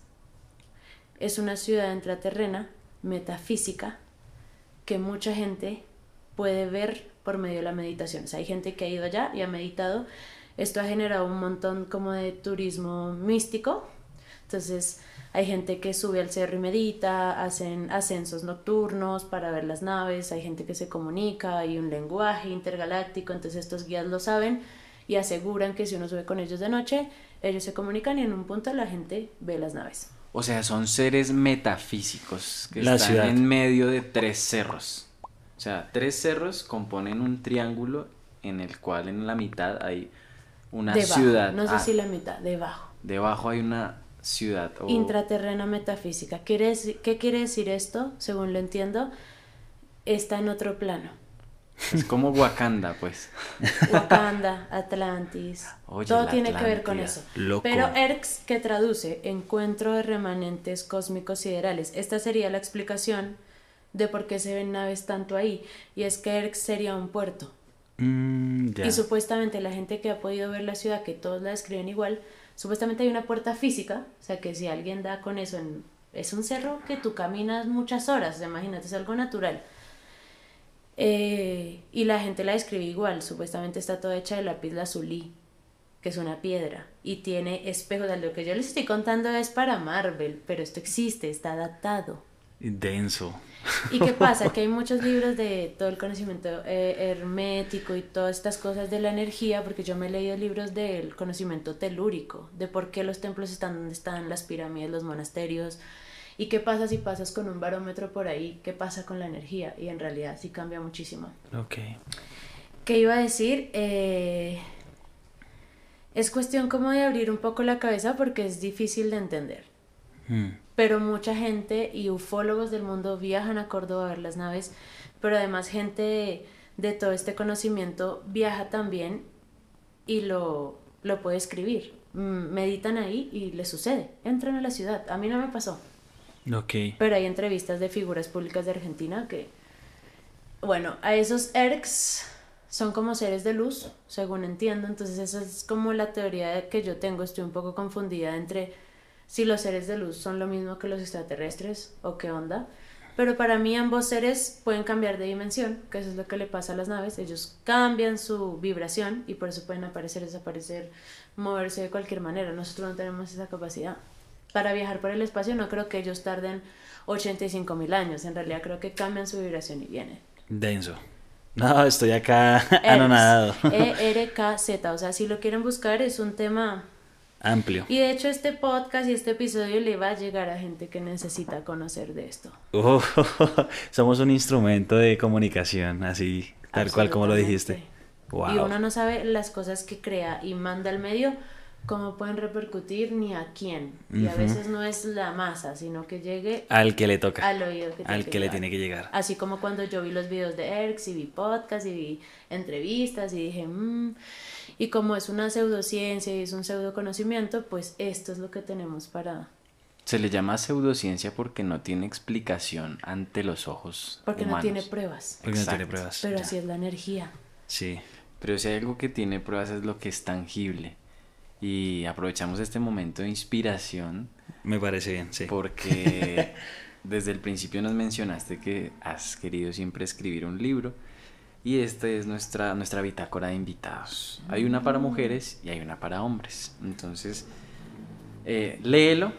Es una ciudad intraterrena, metafísica, que mucha gente puede ver por medio de la meditación. O hay gente que ha ido allá y ha meditado. Esto ha generado un montón como de turismo místico. Entonces, hay gente que sube al cerro y medita, hacen ascensos nocturnos para ver las naves, hay gente que se comunica, hay un lenguaje intergaláctico, entonces estos guías lo saben y aseguran que si uno sube con ellos de noche, ellos se comunican y en un punto la gente ve las naves. O sea, son seres metafísicos que La están ciudad. en medio de tres cerros. O sea, tres cerros componen un triángulo en el cual en la mitad hay una debajo, ciudad. no sé Ah, si la mitad, debajo. Debajo hay una ciudad. o- Intraterrena metafísica. ¿Quiere deci- ¿Qué quiere decir esto? Según lo entiendo, está en otro plano. Es como Wakanda, pues. Wakanda, Atlantis. Oye, todo tiene que ver con eso. Loco. Pero ERX, que traduce Encuentro de Remanentes Cósmicos Siderales. Esta sería la explicación de por qué se ven naves tanto ahí. Y es que Erx sería un puerto. Mm. Y supuestamente la gente que ha podido ver la ciudad, que todos la describen igual, supuestamente hay una puerta física, o sea que si alguien da con eso, en, es un cerro que tú caminas muchas horas, imagínate, es algo natural. Eh, y la gente la describe igual, supuestamente está toda hecha de lápiz lazulí, que es una piedra, y tiene espejos, lo que yo les estoy contando es para Marvel, pero esto existe, está datado. Denso. ¿Y qué pasa? Que hay muchos libros de todo el conocimiento eh, hermético y todas estas cosas de la energía, porque yo me he leído libros del conocimiento telúrico, de por qué los templos están donde están, las pirámides, los monasterios, y qué pasa si pasas con un barómetro por ahí, qué pasa con la energía, y en realidad sí cambia muchísimo. Ok. ¿Qué iba a decir? Eh, es cuestión como de abrir un poco la cabeza porque es difícil de entender. Mm. Pero mucha gente y ufólogos del mundo viajan a Córdoba a ver las naves, pero además gente de, de todo este conocimiento viaja también y lo, lo puede escribir. Mm, Meditan ahí y les sucede. Entran a la ciudad. A mí no me pasó. Ok. Pero hay entrevistas de figuras públicas de Argentina que, bueno, a esos ERCs son como seres de luz, según entiendo. Entonces esa es como la teoría que yo tengo. Estoy un poco confundida entre si los seres de luz son lo mismo que los extraterrestres o qué onda. Pero para mí ambos seres pueden cambiar de dimensión, que eso es lo que le pasa a las naves. Ellos cambian su vibración y por eso pueden aparecer, desaparecer, moverse de cualquier manera. Nosotros no tenemos esa capacidad. Para viajar por el espacio no creo que ellos tarden 85 mil años. En realidad creo que cambian su vibración y vienen. Denso. No, estoy acá anonadado. E-R-K-Z. O sea, si lo quieren buscar es un tema Amplio. y de hecho este podcast y este episodio le va a llegar a gente que necesita conocer de esto. Oh, somos un instrumento de comunicación, así, tal cual como lo dijiste. Y uno no sabe las cosas que crea y manda al medio, cómo pueden repercutir ni a quién. Y a veces no es la masa, sino que llegue Al que le toca. al oído que tiene al que le tiene que llegar. Así como cuando yo vi los videos de Erx y vi podcast y vi entrevistas y dije, mmm, y como es una pseudociencia y es un pseudoconocimiento, pues esto es lo que tenemos para... Se le llama pseudociencia porque no tiene explicación ante los ojos Porque no humanos. tiene pruebas. Porque no tiene Exacto. pruebas. Pero Ya. así es la energía. Sí. Pero si hay algo que tiene pruebas es lo que es tangible. Y aprovechamos este momento de inspiración Me parece bien, sí. porque desde el principio nos mencionaste que has querido siempre escribir un libro y esta es nuestra, nuestra bitácora de invitados. Hay una para mujeres y hay una para hombres. Entonces, eh, léelo.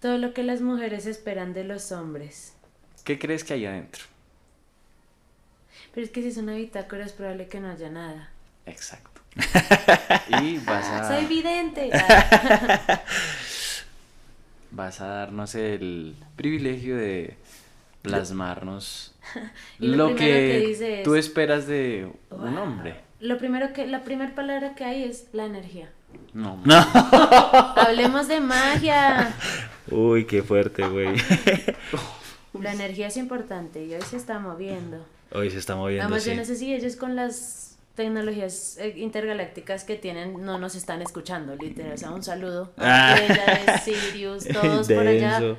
Todo lo que las mujeres esperan de los hombres. ¿Qué crees que hay adentro? Pero es que si es una bitácora es probable que no haya nada. Exacto. Y vas a... Soy vidente. Vas a darnos el privilegio de plasmarnos Y lo que, que dice es- tú esperas de un hombre. Lo primero que, la primera palabra que hay es la energía. No. No. Hablemos de magia. Uy, qué fuerte, güey. La energía es importante y hoy se está moviendo. Hoy se está moviendo, Además, sí. yo no sé si ellos con las tecnologías eh, intergalácticas que tienen no nos están escuchando, literal. O sea, un saludo Ah. ella Sirius, todos por allá.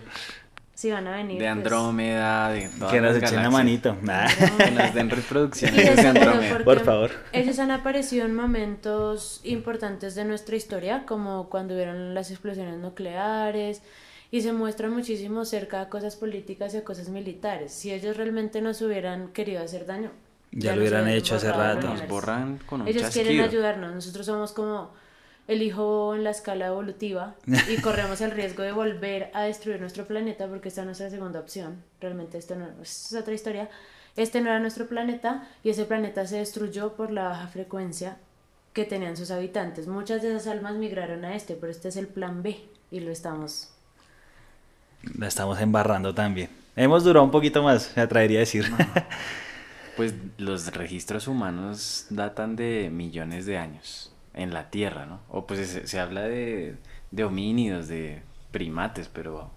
Si van a venir. De pues, Andrómeda, de todas Que nos echen la manito. Nah. Que nos den reproducciones de Andrómeda. Por favor. Ellos han aparecido en momentos importantes de nuestra historia, como cuando hubieron las explosiones nucleares, y se muestran muchísimo cerca a cosas políticas y a cosas militares. Si ellos realmente nos hubieran querido hacer daño, Ya lo nos hubieran hecho hace rato. Nos borran con un Ellos quieren chasquido. ayudarnos, nosotros somos como el hijo en la escala evolutiva y corremos el riesgo de volver a destruir nuestro planeta porque esta es nuestra segunda opción. Realmente esto no es otra historia. Este no era nuestro planeta y ese planeta se destruyó por la baja frecuencia que tenían sus habitantes. Muchas de esas almas migraron a este, pero este es el plan B y lo estamos. La estamos embarrando también. Hemos durado un poquito más, me atrevería a decir. Pues los registros humanos datan de millones de años en la Tierra, ¿no? O pues se, se habla de, de homínidos, de primates, pero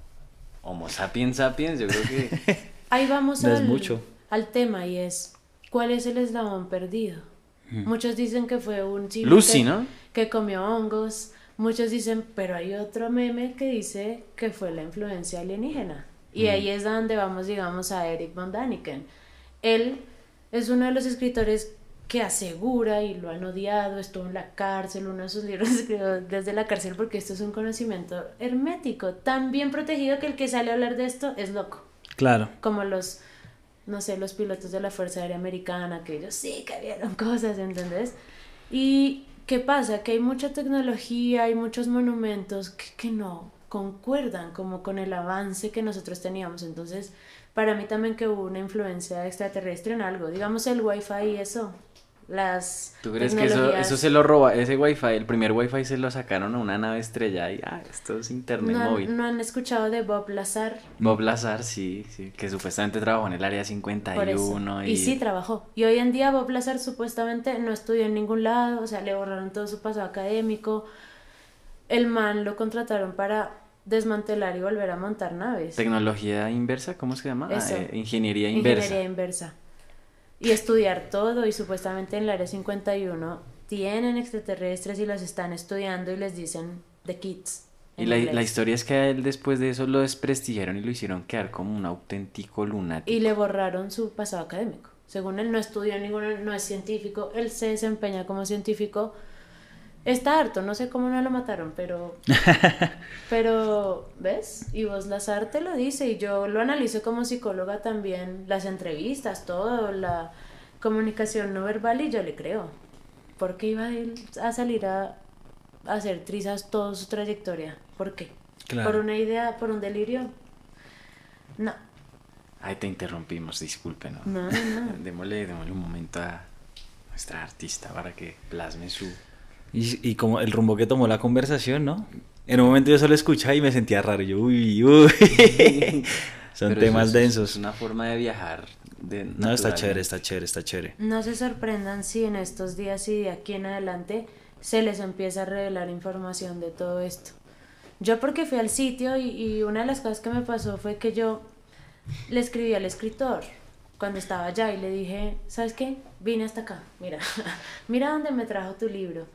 Homo sapiens sapiens, yo creo que Ahí vamos No al, mucho. al tema y es, ¿cuál es el eslabón perdido? Muchos dicen que fue un chino Lucy, que, ¿no? que comió hongos muchos dicen, pero hay otro meme que dice que fue la influencia alienígena. Y Mm. ahí es donde vamos, digamos, a Eric von Daniken. Él es uno de los escritores que asegura y lo han odiado, estuvo en la cárcel, uno de sus libros escribió desde la cárcel porque esto es un conocimiento hermético, tan bien protegido que el que sale a hablar de esto es loco Claro. como los, no sé, los pilotos de la Fuerza Aérea Americana, que ellos sí que vieron cosas, ¿entendés? Y ¿qué pasa? Que hay mucha tecnología, hay muchos monumentos que, que no concuerdan como con el avance que nosotros teníamos. Entonces, para mí también que hubo una influencia extraterrestre en algo, digamos el wifi y eso, las ¿Tú crees que eso, eso se lo roba? Ese wifi, el primer wifi se lo sacaron a una nave estrella y ah, esto es internet no, móvil. no han escuchado de Bob Lazar, Bob Lazar, sí, sí, que supuestamente trabajó en el área Por eso. 51 Y... y... sí trabajó. Y hoy en día Bob Lazar supuestamente no estudió en ningún lado, o sea, le borraron todo su pasado académico. El man lo contrataron para desmantelar y volver a montar naves. Tecnología inversa, ¿cómo se llama? Ah, eh, ingeniería inversa. Ingeniería inversa. Y estudiar todo y supuestamente en el área 51 tienen extraterrestres y los están estudiando y les dicen the kids. Y la, la historia es que a él después de eso lo desprestigiaron y lo hicieron quedar como un auténtico lunático. Y le borraron su pasado académico. Según él no estudió ninguno, no es científico, él se desempeña como científico. Está harto, no sé cómo no lo mataron, pero... pero, ¿ves? Y vos Lazar te lo dice y yo lo analizo como psicóloga también, las entrevistas, todo, la comunicación no verbal y yo le creo. ¿Por qué iba él a salir a, a hacer trizas toda su trayectoria? ¿Por qué? Claro. ¿Por una idea, por un delirio? No, Ay, te interrumpimos, discúlpenos. no, no, un momento a nuestra artista para que plasme su... Y, y como el rumbo que tomó la conversación, ¿no? En un momento yo solo escuchaba y me sentía raro. Yo, uy, uy. Son Pero temas es- densos. Es una forma de viajar. De No, está chévere, está chévere, está chévere. No se sorprendan si en estos días y de aquí en adelante se les empieza a revelar información de todo esto. Yo porque fui al sitio y, y una de las cosas que me pasó fue que yo le escribí al escritor cuando estaba allá y le dije, ¿sabes qué? Vine hasta acá, mira, mira dónde me trajo tu libro.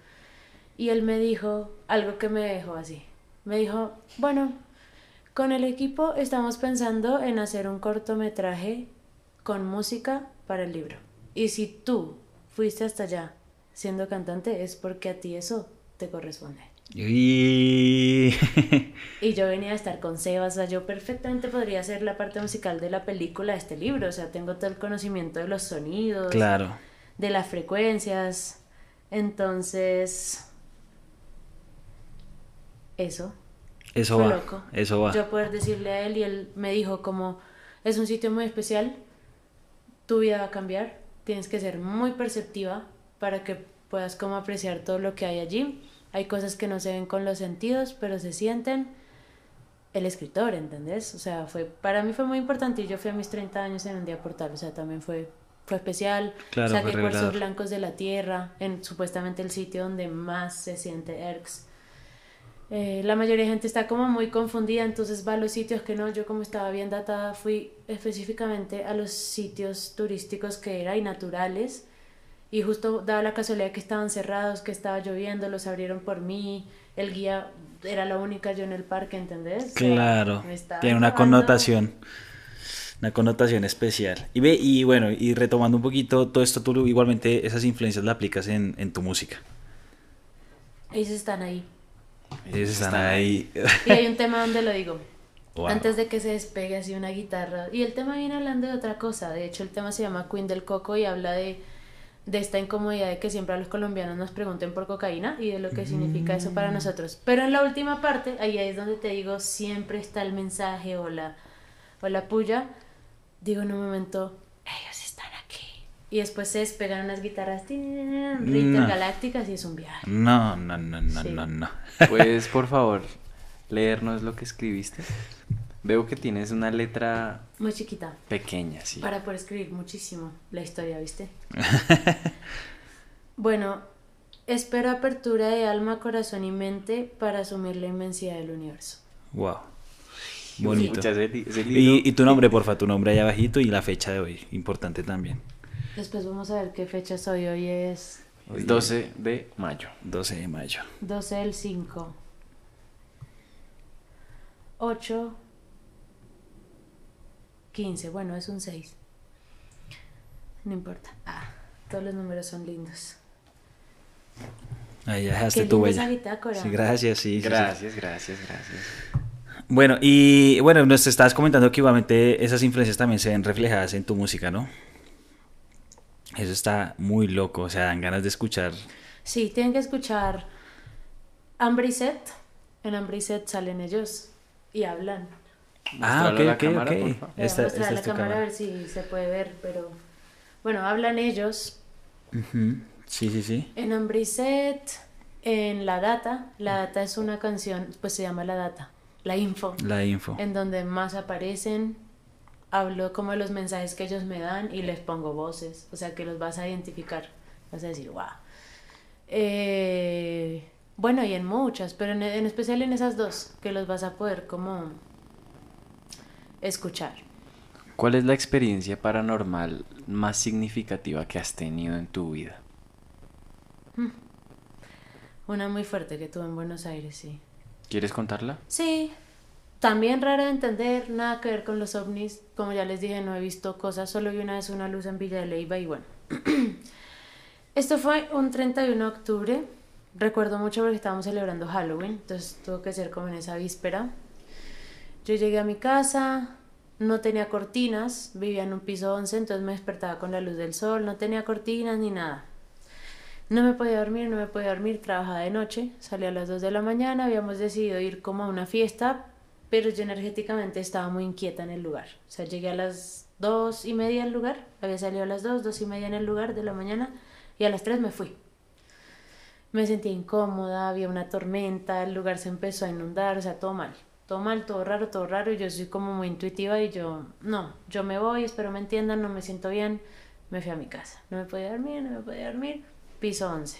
Y él me dijo algo que me dejó así. Me dijo, bueno, con el equipo estamos pensando en hacer un cortometraje con música para el libro. Y si tú fuiste hasta allá siendo cantante es porque a ti eso te corresponde. Y... Y yo venía a estar con Sebas, o sea, yo perfectamente podría hacer la parte musical de la película de este libro, o sea, tengo todo el conocimiento de los sonidos, claro. de las frecuencias, entonces... Eso. Eso Fue va. loco. Eso va. Yo poder decirle a él y él me dijo como es un sitio muy especial, tu vida va a cambiar, tienes que ser muy perceptiva para que puedas como apreciar todo lo que hay allí. Hay cosas que no se ven con los sentidos, pero se sienten. El escritor, ¿entendés? O sea, fue para mí fue muy importante y yo fui a mis 30 años en un día portal, o sea, también fue fue especial. Claro, Saqué cuarzos blancos de la tierra, en supuestamente el sitio donde más se siente Erx. Eh, la mayoría de gente está como muy confundida, entonces va a los sitios que no. Yo como estaba bien datada, fui específicamente a los sitios turísticos que era y naturales. Y justo daba la casualidad que estaban cerrados, que estaba lloviendo, los abrieron por mí. El guía era la única yo en el parque, ¿entendés? Claro. Tiene una connotación. Una connotación especial. Y ve, y bueno, y retomando un poquito todo esto, tú igualmente esas influencias las aplicas en, en tu música. Ellos están ahí. Ellos están Están ahí. Y hay un tema donde lo digo. Wow. Antes de que se despegue así una guitarra. Y el tema viene hablando de otra cosa. De hecho, el tema se llama Queen del Coco y habla de, de esta incomodidad de que siempre a los colombianos nos pregunten por cocaína y de lo que significa eso para nosotros. Pero en la última parte, ahí es donde te digo, siempre está el mensaje o la, o la puya. Digo en un momento, ellos. Y después se despegan unas guitarras tin, No. intergalácticas y es un viaje. No, no, no, no, Sí. no, no. ¿Puedes, por favor, leernos lo que escribiste? Veo que tienes una letra Muy chiquita. pequeña, sí. Para poder escribir muchísimo la historia, ¿viste? bueno, espero apertura de alma, corazón y mente para asumir la inmensidad del universo. Wow. Bonito. Y, y tu nombre, porfa, tu nombre allá abajito y la fecha de hoy, importante también. Después vamos a ver qué fecha soy. Hoy es Hoy 12 de mayo. 12 de mayo. 12 del 5. 8. 15. Bueno, es un 6. No importa. Ah, todos los números son lindos. Ahí ya dejaste tu huella. esa bitácora. Sí, gracias, sí, sí, sí. Gracias, gracias, gracias. Bueno, y bueno, nos estabas comentando que igualmente esas influencias también se ven reflejadas en tu música, ¿no? Eso está muy loco, o sea, dan ganas de escuchar. Sí, tienen que escuchar Ambriset. En Ambriset salen ellos y hablan. Ah, a la ok, ok, cámara, ok. por favor. Voy a Esta, mostrar esta a la es tu cámara a cámara. ver si se puede ver, pero bueno, hablan ellos Sí, sí, sí. en Ambriset, en La Data. La Data es una canción, pues se llama La Data, la info, La info. en donde más aparecen. Hablo como de los mensajes que ellos me dan y les pongo voces, o sea que los vas a identificar, vas a decir, wow. Eh, bueno, y en muchas, pero en, en especial en esas dos, que los vas a poder como escuchar. ¿Cuál es la experiencia paranormal más significativa que has tenido en tu vida? Una muy fuerte que tuve en Buenos Aires, sí. ¿Quieres contarla? Sí, también rara de entender, nada que ver con los ovnis. Como ya les dije, no he visto cosas, solo vi una vez una luz en Villa de Leyva y bueno. Esto fue un 31 de octubre. Recuerdo mucho porque estábamos celebrando Halloween, entonces tuvo que ser como en esa víspera. Yo llegué a mi casa, no tenía cortinas, vivía en un piso 11, entonces me despertaba con la luz del sol, no tenía cortinas ni nada. No me podía dormir, no me podía dormir, trabajaba de noche, salía a las 2 de la mañana, habíamos decidido ir como a una fiesta, pero yo energéticamente estaba muy inquieta en el lugar. O sea, llegué a las 2 y media al lugar, había salido a las 2, 2 y media en el lugar de la mañana, y a las 3 me fui. Me sentía incómoda, había una tormenta, el lugar se empezó a inundar, o sea, todo mal. Todo mal, todo raro, todo raro, y yo soy como muy intuitiva y yo, no, yo me voy, espero me entiendan, no me siento bien, me fui a mi casa. No me podía dormir, no me podía dormir, piso 11.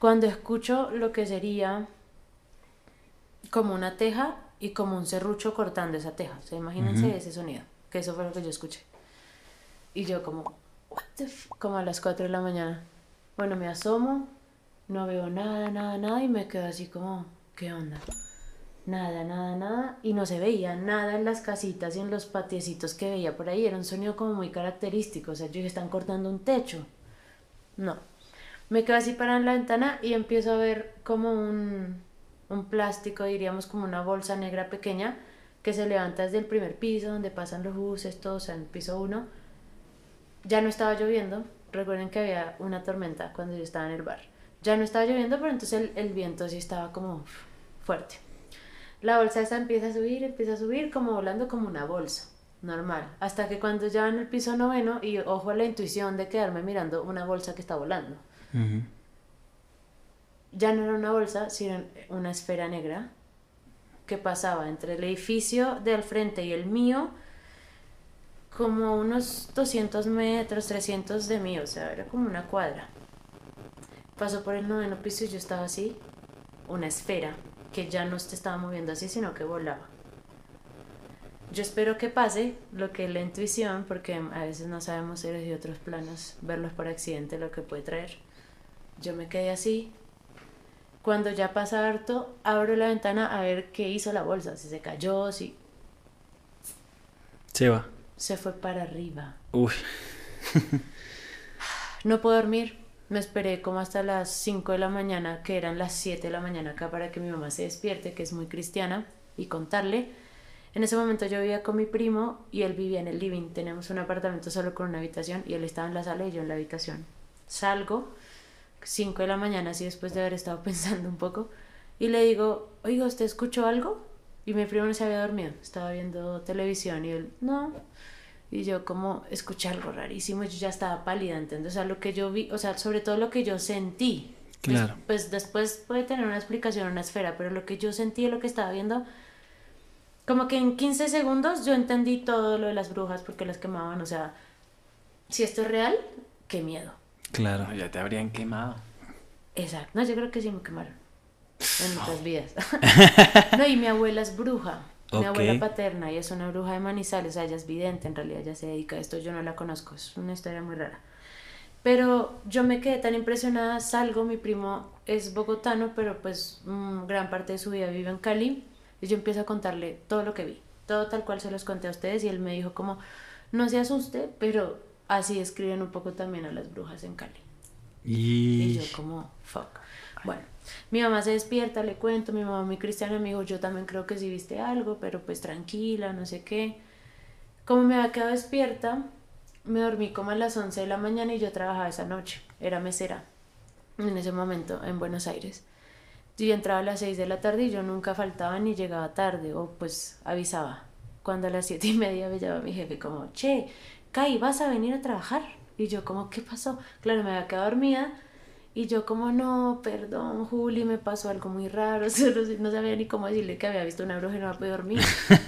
Cuando escucho lo que sería como una teja y como un serrucho cortando esa teja, o sea, imagínense Ujú. ese sonido, que eso fue lo que yo escuché. Y yo como, what the f-? como a las 4 de la mañana. Bueno, me asomo, no veo nada, nada, nada y me quedo así como, ¿qué onda? Nada, nada, nada. Y no se veía nada en las casitas y en los patiecitos que veía por ahí. Era un sonido como muy característico. O sea, yo dije, están cortando un techo. No. Me quedo así parada en la ventana y empiezo a ver como un, un plástico, diríamos como una bolsa negra pequeña, que se levanta desde el primer piso, donde pasan los buses, todo, o sea, en el piso 1. Ya no estaba lloviendo. Recuerden que había una tormenta cuando yo estaba en el bar. Ya no estaba lloviendo, pero entonces el, viento sí estaba como fuerte. La bolsa esa empieza a subir, empieza a subir, como volando como una bolsa, normal. Hasta que cuando ya en el piso noveno, y ojo a la intuición de quedarme mirando una bolsa que está volando. Ujú. Ya no era una bolsa, sino una esfera negra que pasaba entre el edificio de al frente y el mío, como unos 200 metros, 300 de mí, o sea, era como una cuadra. Pasó por el noveno piso y yo estaba así, una esfera que ya no se estaba moviendo así, sino que volaba. Yo espero que pase lo que es la intuición, porque a veces no sabemos seres de otros planos, verlos por accidente, lo que puede traer. Yo me quedé así. Cuando ya pasa harto, abro la ventana a ver qué hizo la bolsa, si se cayó, si Se va. se fue para arriba. Uy. No puedo dormir. Me esperé como hasta las 5 de la mañana, que eran las 7 de la mañana acá, para que mi mamá se despierte, que es muy cristiana, y contarle. En ese momento yo vivía con mi primo y él vivía en el living. Teníamos un apartamento solo con una habitación y él estaba en la sala y yo en la habitación. Salgo, 5 de la mañana, así después de haber estado pensando un poco, y le digo, oiga, ¿usted escuchó algo? Y mi primo no se había dormido, estaba viendo televisión y él, no. Y yo como escuché algo rarísimo, yo ya estaba pálida, ¿entiendes? O sea, lo que yo vi, o sea, sobre todo lo que yo sentí. Pues- Claro. Pues, después puede tener una explicación, una esfera, pero lo que yo sentí, lo que estaba viendo, como que en 15 segundos yo entendí todo lo de las brujas porque las quemaban, o sea, si esto es real, qué miedo. Claro. No, ya te habrían quemado. Exacto. No, yo creo que sí me quemaron. En otras vidas. no, y mi abuela es bruja. Mi abuela paterna y es una bruja de Manizales, o sea, ella es vidente, en realidad ella se dedica a esto, yo no la conozco, es una historia muy rara. Pero yo me quedé tan impresionada, salgo, mi primo es bogotano, pero pues mm, gran parte de su vida vive en Cali, y yo empiezo a contarle todo lo que vi, todo tal cual se los conté a ustedes, y él me dijo como, no se asuste, pero así escriben un poco también a las brujas en Cali. Y, yo como, fuck. Bueno, mi mamá se despierta, le cuento, mi mamá muy cristiana me dijo, yo también creo que sí viste algo, pero pues tranquila, no sé qué. Como me había quedado despierta, me dormí como a las 11 de la mañana y yo trabajaba esa noche, era mesera en ese momento en Buenos Aires. Yo entraba a las 6 de la tarde y yo nunca faltaba ni llegaba tarde o pues avisaba. Cuando a las siete y media me llama mi jefe como, che, Kai, ¿vas a venir a trabajar? Y yo como, ¿qué pasó? Claro, me había quedado dormida y yo como, no, perdón, Juli, me pasó algo muy raro, no sabía ni cómo decirle que había visto una bruja y no me podía dormir.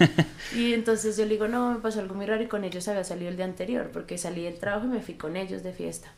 y entonces yo le digo, no, me pasó algo muy raro y con ellos había salido el día anterior, porque salí del trabajo y me fui con ellos de fiesta.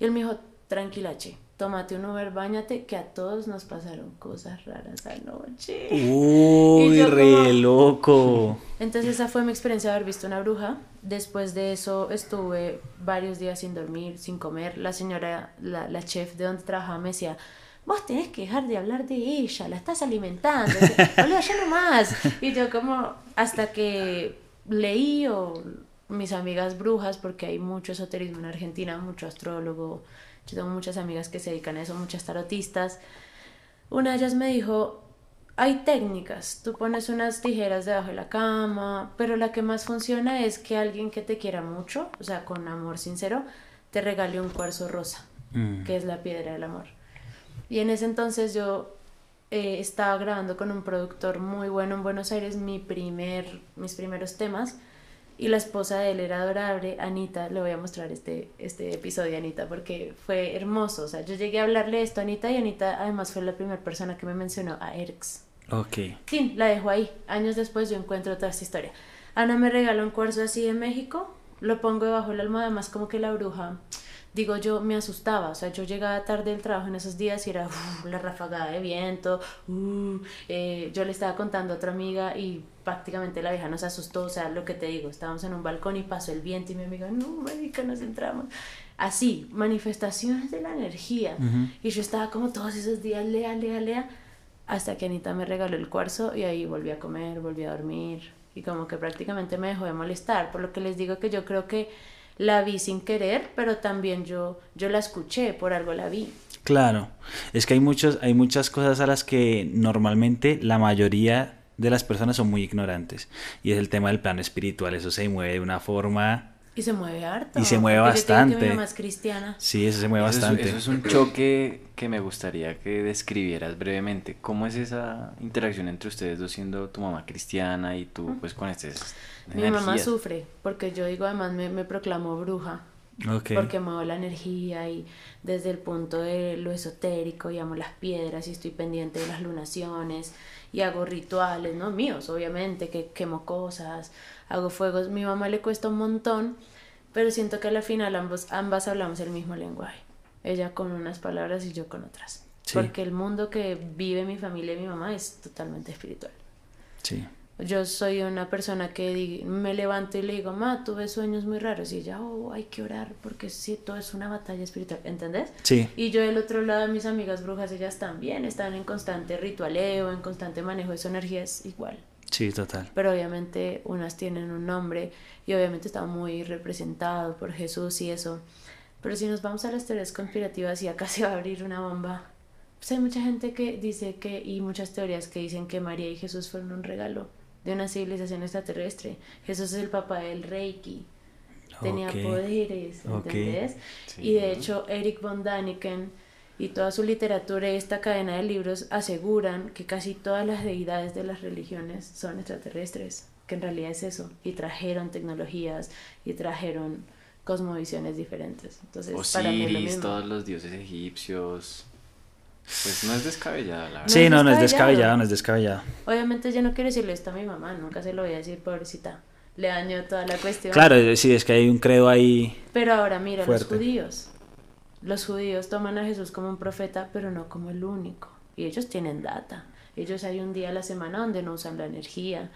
Y él me dijo, tranquila, che, tómate un Uber, bañate, que a todos nos pasaron cosas raras anoche. Uy, re loco. Entonces esa fue mi experiencia de haber visto una bruja. Después de eso estuve varios días sin dormir, sin comer. La señora, la, la chef de donde trabajaba me decía, vos tenés que dejar de hablar de ella, la estás alimentando. Hola, ya más Y yo como, hasta que leí o mis amigas brujas, porque hay mucho esoterismo en Argentina, mucho astrólogo, yo tengo muchas amigas que se dedican a eso, muchas tarotistas. Una de ellas me dijo, hay técnicas, tú pones unas tijeras debajo de la cama, pero la que más funciona es que alguien que te quiera mucho, o sea, con amor sincero, te regale un cuarzo rosa, mm. que es la piedra del amor. Y en ese entonces yo eh, estaba grabando con un productor muy bueno en Buenos Aires mi primer, mis primeros temas y la esposa de él era adorable, Anita, le voy a mostrar este, este episodio Anita porque fue hermoso, o sea, yo llegué a hablarle esto a Anita y Anita además fue la primera persona que me mencionó a Erx. Ok. Sí, la dejo ahí. Años después yo encuentro toda esta historia. Ana me regaló un cuarzo así de México, lo pongo debajo la almohada, además como que la bruja digo yo, me asustaba, o sea, yo llegaba tarde del trabajo en esos días y era la rafagada de viento, uh, eh, yo le estaba contando a otra amiga y prácticamente la vieja nos asustó, o sea, lo que te digo, estábamos en un balcón y pasó el viento y mi amiga, no, marica, nos entramos. Así, manifestaciones de la energía. Y yo estaba como todos esos días, lea, lea, lea, hasta que Anita me regaló el cuarzo y ahí volví a comer, volví a dormir y como que prácticamente me dejó de molestar, por lo que les digo que yo creo que la vi sin querer, pero también yo, yo la escuché, por algo la vi. Claro, es que hay, muchos, hay muchas cosas a las que normalmente la mayoría de las personas son muy ignorantes. Y es el tema del plano espiritual, eso se mueve de una forma... Y se mueve harto. Y se mueve bastante. más cristiana. Sí, eso se mueve bastante. eso es un choque que me gustaría que describieras brevemente. ¿Cómo es esa interacción entre ustedes dos siendo tu mamá cristiana y tú pues con este Mi mamá sufre porque yo digo además me, me proclamo bruja. Porque muevo la energía y desde el punto de lo esotérico y amo las piedras y estoy pendiente de las lunaciones y hago rituales, no míos, obviamente, que quemo cosas, hago fuegos. Mi mamá le cuesta un montón, pero siento que al final ambos, ambas hablamos el mismo lenguaje ella con unas palabras y yo con otras. Porque el mundo que vive mi familia y mi mamá es totalmente espiritual. Sí. Yo soy una persona que me levanto y le digo, ma, tuve sueños muy raros. Y ella, oh, hay que orar porque sí, todo es una batalla espiritual. ¿Entendés? Sí. Y yo del otro lado, mis amigas brujas, ellas también están en constante ritualeo, en constante manejo de su energía, es igual. Sí, total. Pero obviamente unas tienen un nombre y obviamente está muy representado por Jesús y eso. Pero si nos vamos a las teorías conspirativas y acá se va a abrir una bomba, pues hay mucha gente que dice que, y muchas teorías que dicen que María y Jesús fueron un regalo de una civilización extraterrestre. Jesús es el papá del Reiki. Tenía poderes, ¿entendés? Y de hecho, Eric von Daniken y toda su literatura y esta cadena de libros aseguran que casi todas las deidades de las religiones son extraterrestres, que en realidad es eso, y trajeron tecnologías y trajeron cosmovisiones diferentes. Entonces, para mí todos los dioses egipcios. Pues no es descabellado, la verdad. Sí, no, no es descabellado, no es descabellado. Obviamente yo no quiero decirle esto a mi mamá, nunca se lo voy a decir, pobrecita. Le daño toda la cuestión. Claro, sí, es que hay un credo ahí. Pero ahora mira, los judíos. Los judíos toman a Jesús como un profeta, pero no como el único. Y ellos tienen data. Ellos hay un día a la semana donde no usan la energía.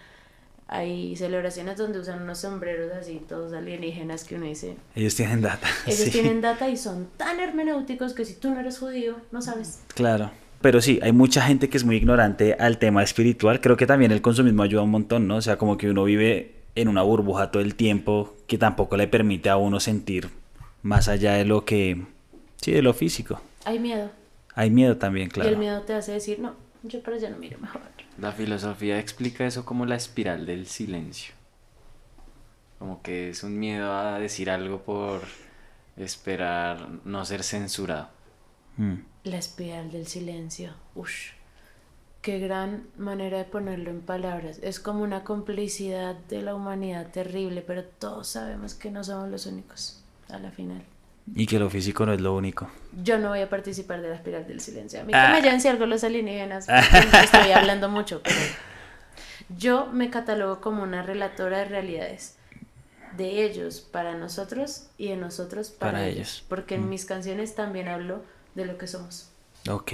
Hay celebraciones donde usan unos sombreros así, todos alienígenas que uno dice. Ellos tienen data. Ellos tienen data y son tan hermenéuticos que si tú no eres judío, no sabes. Claro. Pero sí, hay mucha gente que es muy ignorante al tema espiritual. Creo que también el consumismo ayuda un montón, ¿no? O sea, como que uno vive en una burbuja todo el tiempo que tampoco le permite a uno sentir más allá de lo que, sí, de lo físico. Hay miedo. Hay miedo también, claro. Y el miedo te hace decir, no, yo para allá no miro mejor. La filosofía explica eso como la espiral del silencio. Como que es un miedo a decir algo por esperar no ser censurado. Mm. La espiral del silencio. Ush. Qué gran manera de ponerlo en palabras. Es como una complicidad de la humanidad terrible, pero todos sabemos que no somos los únicos a la final. Y que lo físico no es lo único. Yo no voy a participar de la espiral del silencio. A mí Ah. que me lleven si algo los alienígenas. Estoy hablando mucho, pero yo me catalogo como una relatora de realidades. De ellos para nosotros y de nosotros para, Para ellos. ellos. Porque en mis canciones también hablo de lo que somos. Ok.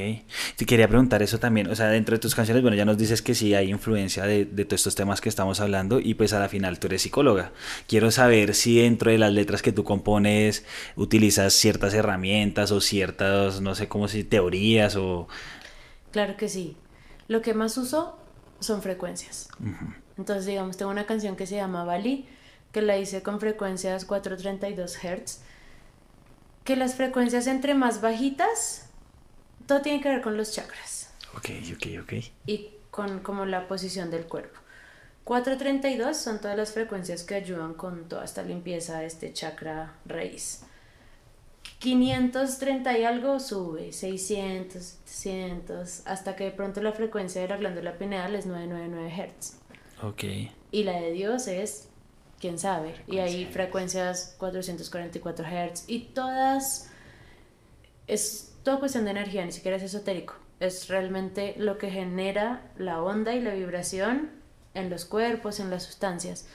Te quería preguntar eso también. O sea, dentro de tus canciones, bueno, ya nos dices que sí hay influencia de, de todos estos temas que estamos hablando y pues a la final tú eres psicóloga. Quiero saber si dentro de las letras que tú compones utilizas ciertas herramientas o ciertas, no sé cómo si teorías o... Claro que sí. Lo que más uso son frecuencias. Entonces, digamos, tengo una canción que se llama Bali, que la hice con frecuencias 432 Hz. Que las frecuencias entre más bajitas, todo tiene que ver con los chakras Ok, ok, ok. y con como la posición del cuerpo. 432 son todas las frecuencias que ayudan con toda esta limpieza de este chakra raíz. 530 y algo sube, 600, 700, hasta que de pronto la frecuencia de la glándula pineal es 999 Hz. Ok. Y la de Dios es, quién sabe, y hay frecuencias 444 Hz y todas, es todo cuestión de energía, ni siquiera es esotérico, es realmente lo que genera la onda y la vibración en los cuerpos, en las sustancias.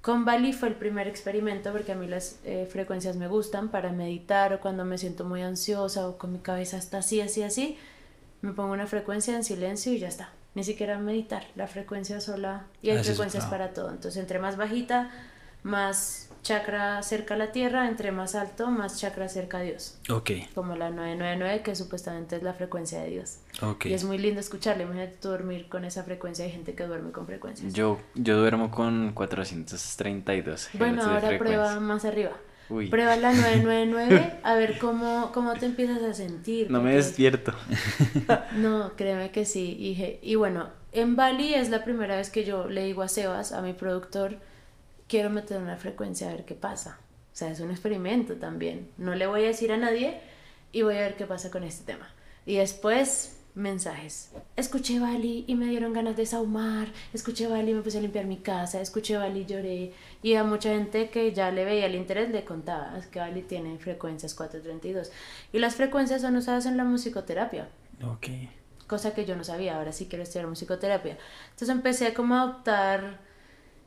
Con Bali fue el primer experimento porque a mí las eh, frecuencias me gustan para meditar o cuando me siento muy ansiosa o con mi cabeza está así, así, así, me pongo una frecuencia en silencio y ya está. Ni siquiera meditar, la frecuencia sola y hay Ah, frecuencias para todo. Entonces, entre más bajita, más chakra cerca a la tierra, entre más alto, más chakra cerca a Dios. Ok, Como la 999, que supuestamente es la frecuencia de Dios. ok. Y es muy lindo escucharla. Imagínate tú dormir con esa frecuencia. Hay gente que duerme con frecuencias. Yo, yo duermo con 432 Hz bueno, ahora frecuencia. prueba más arriba. Uy. Prueba la 999 a ver cómo, cómo te empiezas a sentir. No me despierto. No, créeme que sí. Y, y bueno, en Bali es la primera vez que yo le digo a Sebas, a mi productor, quiero meter una frecuencia a ver qué pasa. O sea, es un experimento también. No le voy a decir a nadie y voy a ver qué pasa con este tema. Y después, mensajes. Escuché Bali y me dieron ganas de saumar. Escuché Bali y me puse a limpiar mi casa. Escuché Bali y lloré. Y a mucha gente que ya le veía el interés le contaba es que Bali tiene frecuencias 432. Y las frecuencias son usadas en la musicoterapia Ok. cosa que yo no sabía, ahora sí quiero estudiar musicoterapia. Entonces empecé como a adoptar,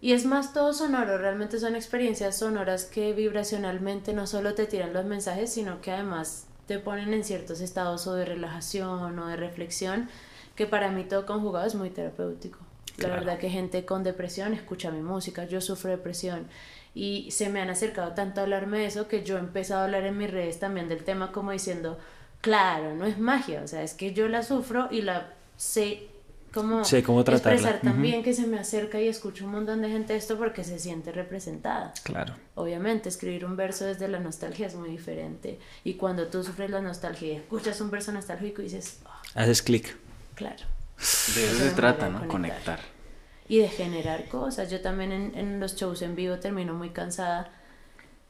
y es más todo sonoro, realmente son experiencias sonoras que vibracionalmente no solo te tiran los mensajes, sino que además te ponen en ciertos estados o de relajación o de reflexión, que para mí todo conjugado es muy terapéutico. La verdad que gente con depresión escucha mi música, yo sufro depresión y se me han acercado tanto a hablarme de eso que yo he empezado a hablar en mis redes también del tema como diciendo, claro, no es magia, o sea, es que yo la sufro y la sé cómo tratarla. expresar también que se me acerca y escucho un montón de gente esto porque se siente representada. Claro. Obviamente, escribir un verso desde la nostalgia es muy diferente. Y cuando tú sufres la nostalgia y escuchas un verso nostálgico y dices, "Ah, Haces clic. claro. De eso se trata, ¿no? conectar. Conectar. Y de generar cosas. Yo también en, en los shows en vivo termino muy cansada.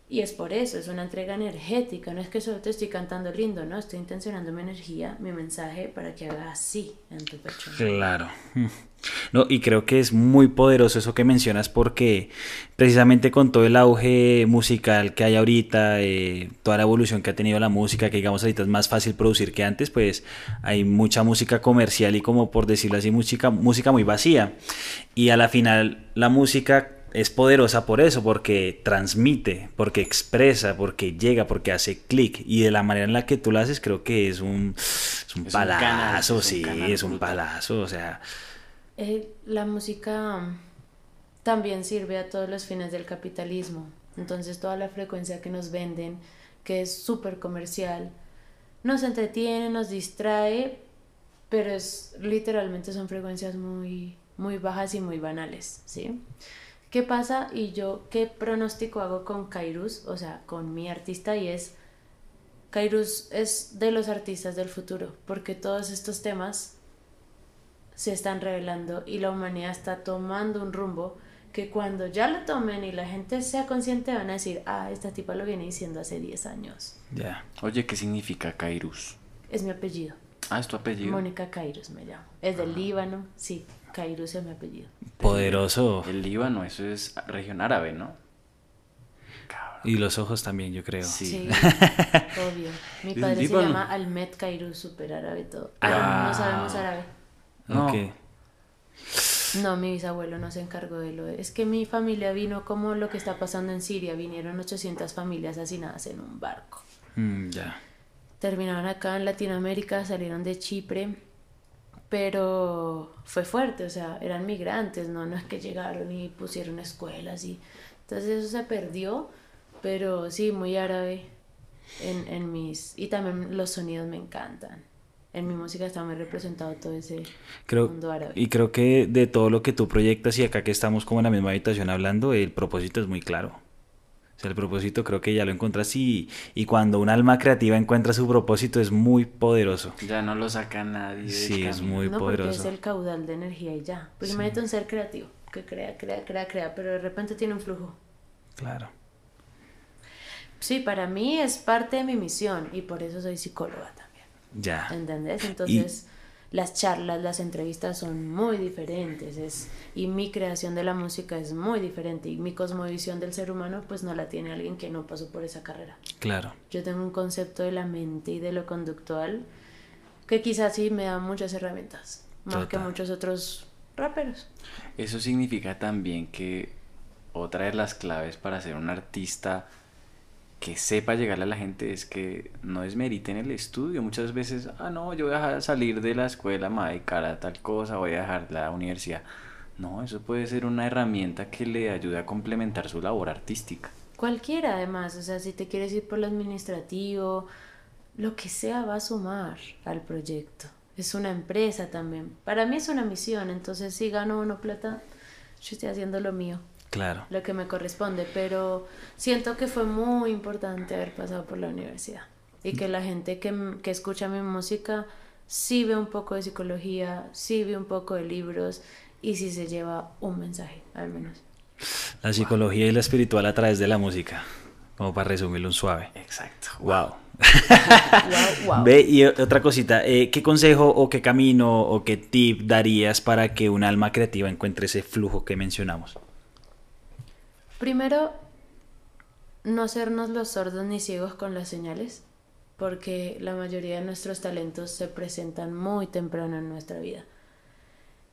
Y es por eso, es una entrega energética. No es que solo te estoy cantando lindo, ¿no? Estoy intencionando mi energía, mi mensaje para que haga así en tu pecho. Claro. No, y creo que es muy poderoso eso que mencionas porque precisamente con todo el auge musical que hay ahorita, eh, toda la evolución que ha tenido la música, que digamos ahorita es más fácil producir que antes, pues hay mucha música comercial y como por decirlo así, música, música muy vacía. Y a la final la música es poderosa por eso, porque transmite, porque expresa, porque llega, porque hace clic. Y de la manera en la que tú lo haces, creo que es un, es un Es un canal, palazo, es sí, es un palazo. O sea, Eh, la música también sirve a todos los fines del capitalismo. Entonces toda la frecuencia que nos venden, que es súper comercial, nos entretiene, nos distrae, pero es literalmente son frecuencias muy muy bajas y muy banales, ¿sí? ¿Qué pasa? Y yo, ¿qué pronóstico hago con Kairos? O sea, con mi artista y es, Kairos es de los artistas del futuro, porque todos estos temas se están revelando y la humanidad está tomando un rumbo que cuando ya lo tomen y la gente sea consciente van a decir, ah, esta tipa lo viene diciendo hace 10 años. Ya. Oye, ¿qué significa Kairos? Es mi apellido. Ah, es tu apellido. Mónica Kairos me llamo. Es del Líbano, sí. Kairos es mi apellido. Poderoso. El Líbano, eso es región árabe, ¿no? Y los ojos también, yo creo. Sí, obvio. Mi padre se llama Almet Kairos, super árabe todo. Pero ah. no sabemos árabe. No. No, mi bisabuelo no se encargó de lo de... Es que mi familia vino como lo que está pasando en Siria. Vinieron 800 familias asesinadas en un barco. Mm, ya. Terminaron acá en Latinoamérica, salieron de Chipre pero fue fuerte, o sea, eran migrantes, no, no es que llegaron y pusieron escuelas y entonces eso se perdió, pero sí, muy árabe en, en mis, y también los sonidos me encantan. En mi música está muy representado todo ese mundo árabe. Y creo que de todo lo que tú proyectas y acá que estamos como en la misma habitación hablando, el propósito es muy claro el propósito creo que ya lo encuentras y, y cuando un alma creativa encuentra su propósito es muy poderoso. Ya no lo saca nadie. Sí, es muy no, poderoso. es el caudal de energía y ya. Pues imagínate un ser creativo que crea, crea, crea, crea, pero de repente tiene un flujo. Claro. Sí, para mí es parte de mi misión y por eso soy psicóloga también. Ya. ¿Entendés? Entonces las charlas, las entrevistas son muy diferentes es, y mi creación de la música es muy diferente y mi cosmovisión del ser humano pues no la tiene alguien que no pasó por esa carrera. Claro. Yo tengo un concepto de la mente y de lo conductual que quizás sí me da muchas herramientas, más que muchos otros raperos. Eso significa también que otra de las claves para ser un artista que sepa llegarle a la gente es que no es en el estudio. Muchas veces, ah, no, yo voy a salir de la escuela, me voy a dedicar a tal cosa, voy a dejar la universidad. No, eso puede ser una herramienta que le ayude a complementar su labor artística. Cualquiera, además, o sea, si te quieres ir por lo administrativo, lo que sea va a sumar al proyecto. Es una empresa también. Para mí es una misión, entonces si gano o no plata, yo estoy haciendo lo mío claro. lo que me corresponde, pero siento que fue muy importante haber pasado por la universidad y que la gente que, que escucha mi música sí ve un poco de psicología, sí ve un poco de libros y sí se lleva un mensaje, al menos. La psicología y la espiritual a través de la música, como para resumirlo un suave. Exacto. Wow. wow, Ve, y otra cosita, eh, ¿qué consejo o qué camino o qué tip darías para que un alma creativa encuentre ese flujo que mencionamos? Primero, no hacernos los sordos ni ciegos con las señales, porque la mayoría de nuestros talentos se presentan muy temprano en nuestra vida.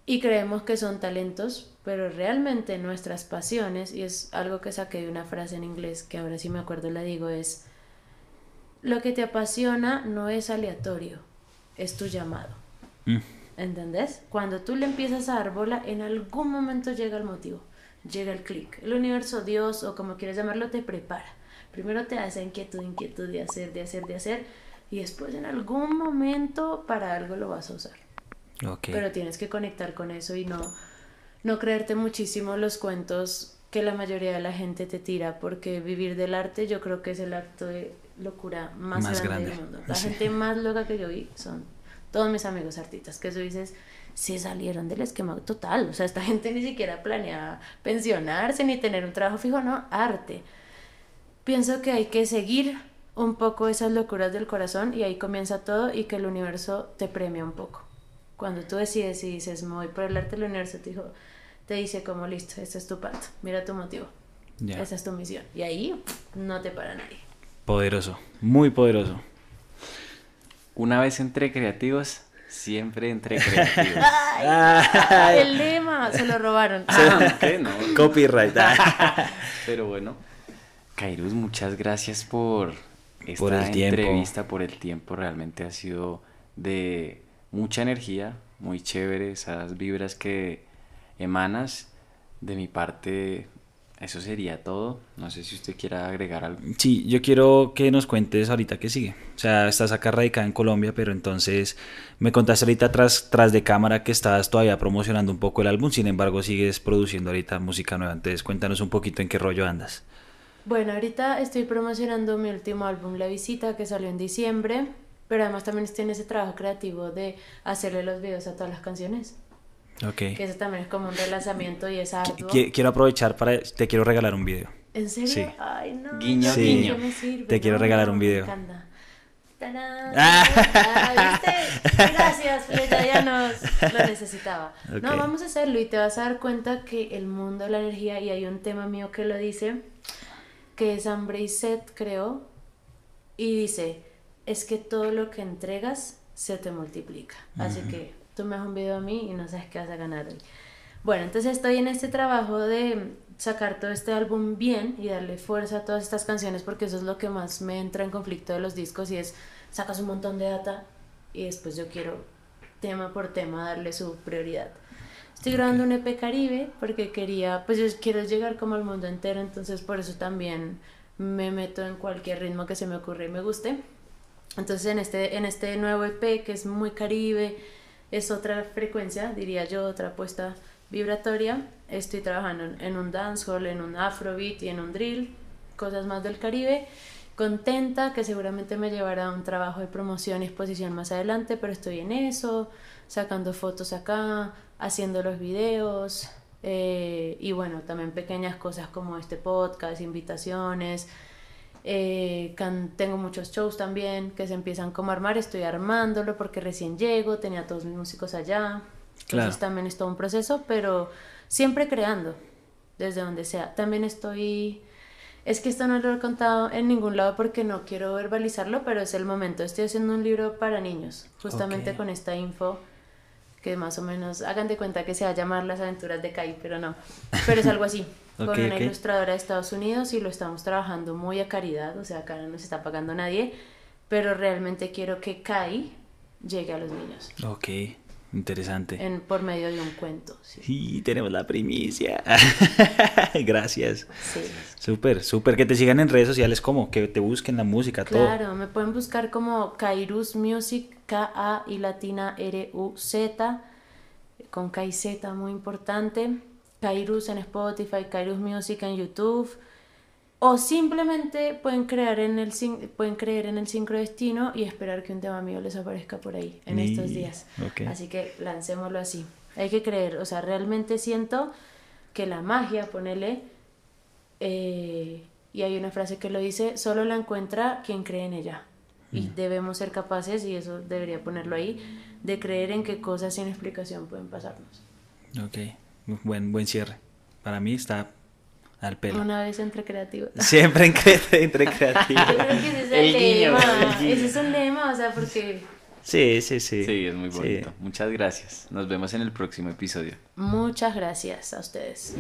Y creemos que son talentos, pero realmente nuestras pasiones, y es algo que saqué de una frase en inglés que ahora sí me acuerdo la digo, es, lo que te apasiona no es aleatorio, es tu llamado. Mm. ¿Entendés? Cuando tú le empiezas a dar bola, en algún momento llega el motivo llega el clic. El universo, Dios o como quieras llamarlo, te prepara. Primero te hace inquietud, inquietud de hacer, de hacer, de hacer. Y después en algún momento para algo lo vas a usar. Pero tienes que conectar con eso y no, no creerte muchísimo los cuentos que la mayoría de la gente te tira, porque vivir del arte yo creo que es el acto de locura más, grande, del mundo. La gente más loca que yo vi son todos mis amigos artistas, que eso dices, se salieron del esquema total. O sea, esta gente ni siquiera planea pensionarse ni tener un trabajo fijo, no, arte. Pienso que hay que seguir un poco esas locuras del corazón y ahí comienza todo y que el universo te premia un poco. Cuando tú decides y dices, me voy por el arte, el universo te, dijo, te dice como, listo, este es tu pato, mira tu motivo, esa es tu misión. Y ahí no te para nadie. Poderoso, muy poderoso. Una vez entre creativos, Siempre entre creativos. el lema, se lo robaron. Ah, no. Copyright. Pero bueno, Kairus, muchas gracias por esta entrevista, por el tiempo. Realmente ha sido de mucha energía, muy chévere, esas vibras que emanas. De mi parte, eso sería todo. No sé si usted quiera agregar algo. Sí, yo quiero que nos cuentes ahorita qué sigue. O sea, estás acá radicada en Colombia, pero entonces me contaste ahorita tras, tras de cámara que estás todavía promocionando un poco el álbum, sin embargo sigues produciendo ahorita música nueva. Entonces cuéntanos un poquito en qué rollo andas. Bueno, ahorita estoy promocionando mi último álbum, La Visita, que salió en diciembre, pero además también estoy en ese trabajo creativo de hacerle los videos a todas las canciones. Ok. Que eso también es como un relanzamiento y es arduo. Qui- Quiero aprovechar para... Te quiero regalar un video. ¿En serio? Sí. Ay, no. Guiño, no, guiño. ¿qué me sirve? Te quiero No, regalar no, un me video. encanta. ¡Tarán! Ah. ¿viste? Gracias, pero ya, ya nos lo necesitaba. Ok. No, vamos a hacerlo y te vas a dar cuenta que el mundo de la energía, y hay un tema mío que lo dice, que es hambre y sed, creo, y dice, es que todo lo que entregas se te multiplica. Así que tú me das un video a mí y no sabes qué vas a ganar hoy. Bueno, entonces estoy en este trabajo de sacar todo este álbum bien y darle fuerza a todas estas canciones porque eso es lo que más me entra en conflicto de los discos y es sacas un montón de data y después yo quiero tema por tema darle su prioridad. Estoy grabando un EP Caribe porque quería, pues yo quiero llegar como al mundo entero, entonces por eso también me meto en cualquier ritmo que se me ocurra y me guste. Entonces en este, en este nuevo EP que es muy Caribe, es otra frecuencia, diría yo, otra apuesta vibratoria. Estoy trabajando en, un dancehall, en un afrobeat y en un drill, cosas más del Caribe. Contenta que seguramente me llevará a un trabajo de promoción y exposición más adelante, pero estoy en eso, sacando fotos acá, haciendo los videos eh, y bueno, también pequeñas cosas como este podcast, invitaciones. Eh, can- tengo muchos shows también que se empiezan como a armar, estoy armándolo porque recién llego, tenía todos mis músicos allá, entonces Claro. también es todo un proceso, pero siempre creando, desde donde sea. También estoy, es que esto no lo he contado en ningún lado porque no quiero verbalizarlo, pero es el momento, estoy haciendo un libro para niños, justamente con esta info que más o menos hagan de cuenta que se va a llamar Las aventuras de Kai, pero no. Pero es algo así, con Ok, una ok. ilustradora de Estados Unidos y lo estamos trabajando muy a caridad, o sea, acá no nos está pagando nadie, pero realmente quiero que Kai llegue a los niños Ok, interesante. en, por medio de un cuento. Sí. Sí, tenemos la primicia. Gracias. sí. Súper, súper. Que te sigan en redes sociales como, que te busquen la música, todo. Claro, me pueden buscar como Kairus Music, K-A y latina R-U-Z, con K y Z, muy importante. Kairus en Spotify, Kairus Music en YouTube. O simplemente pueden crear en el pueden creer en el sincrodestino y esperar que un tema mío les aparezca por ahí en estos días. Así que lancémoslo así. Hay que creer, o sea, realmente siento que la magia, ponele, eh, y hay una frase que lo dice, solo la encuentra quien cree en ella. Y debemos ser capaces, y eso debería ponerlo ahí, de creer en que cosas sin explicación pueden pasarnos. Ok, buen, buen cierre. Para mí está al pelo. Una vez entre creativos. Siempre en cre- entre creativos. Yo creo que ese es el, El guiño, lema. el guiño. Ese es un lema, o sea, porque Sí, sí, sí. Sí, es muy Sí. bonito. Muchas gracias. Nos vemos en el próximo episodio. muchas gracias a ustedes.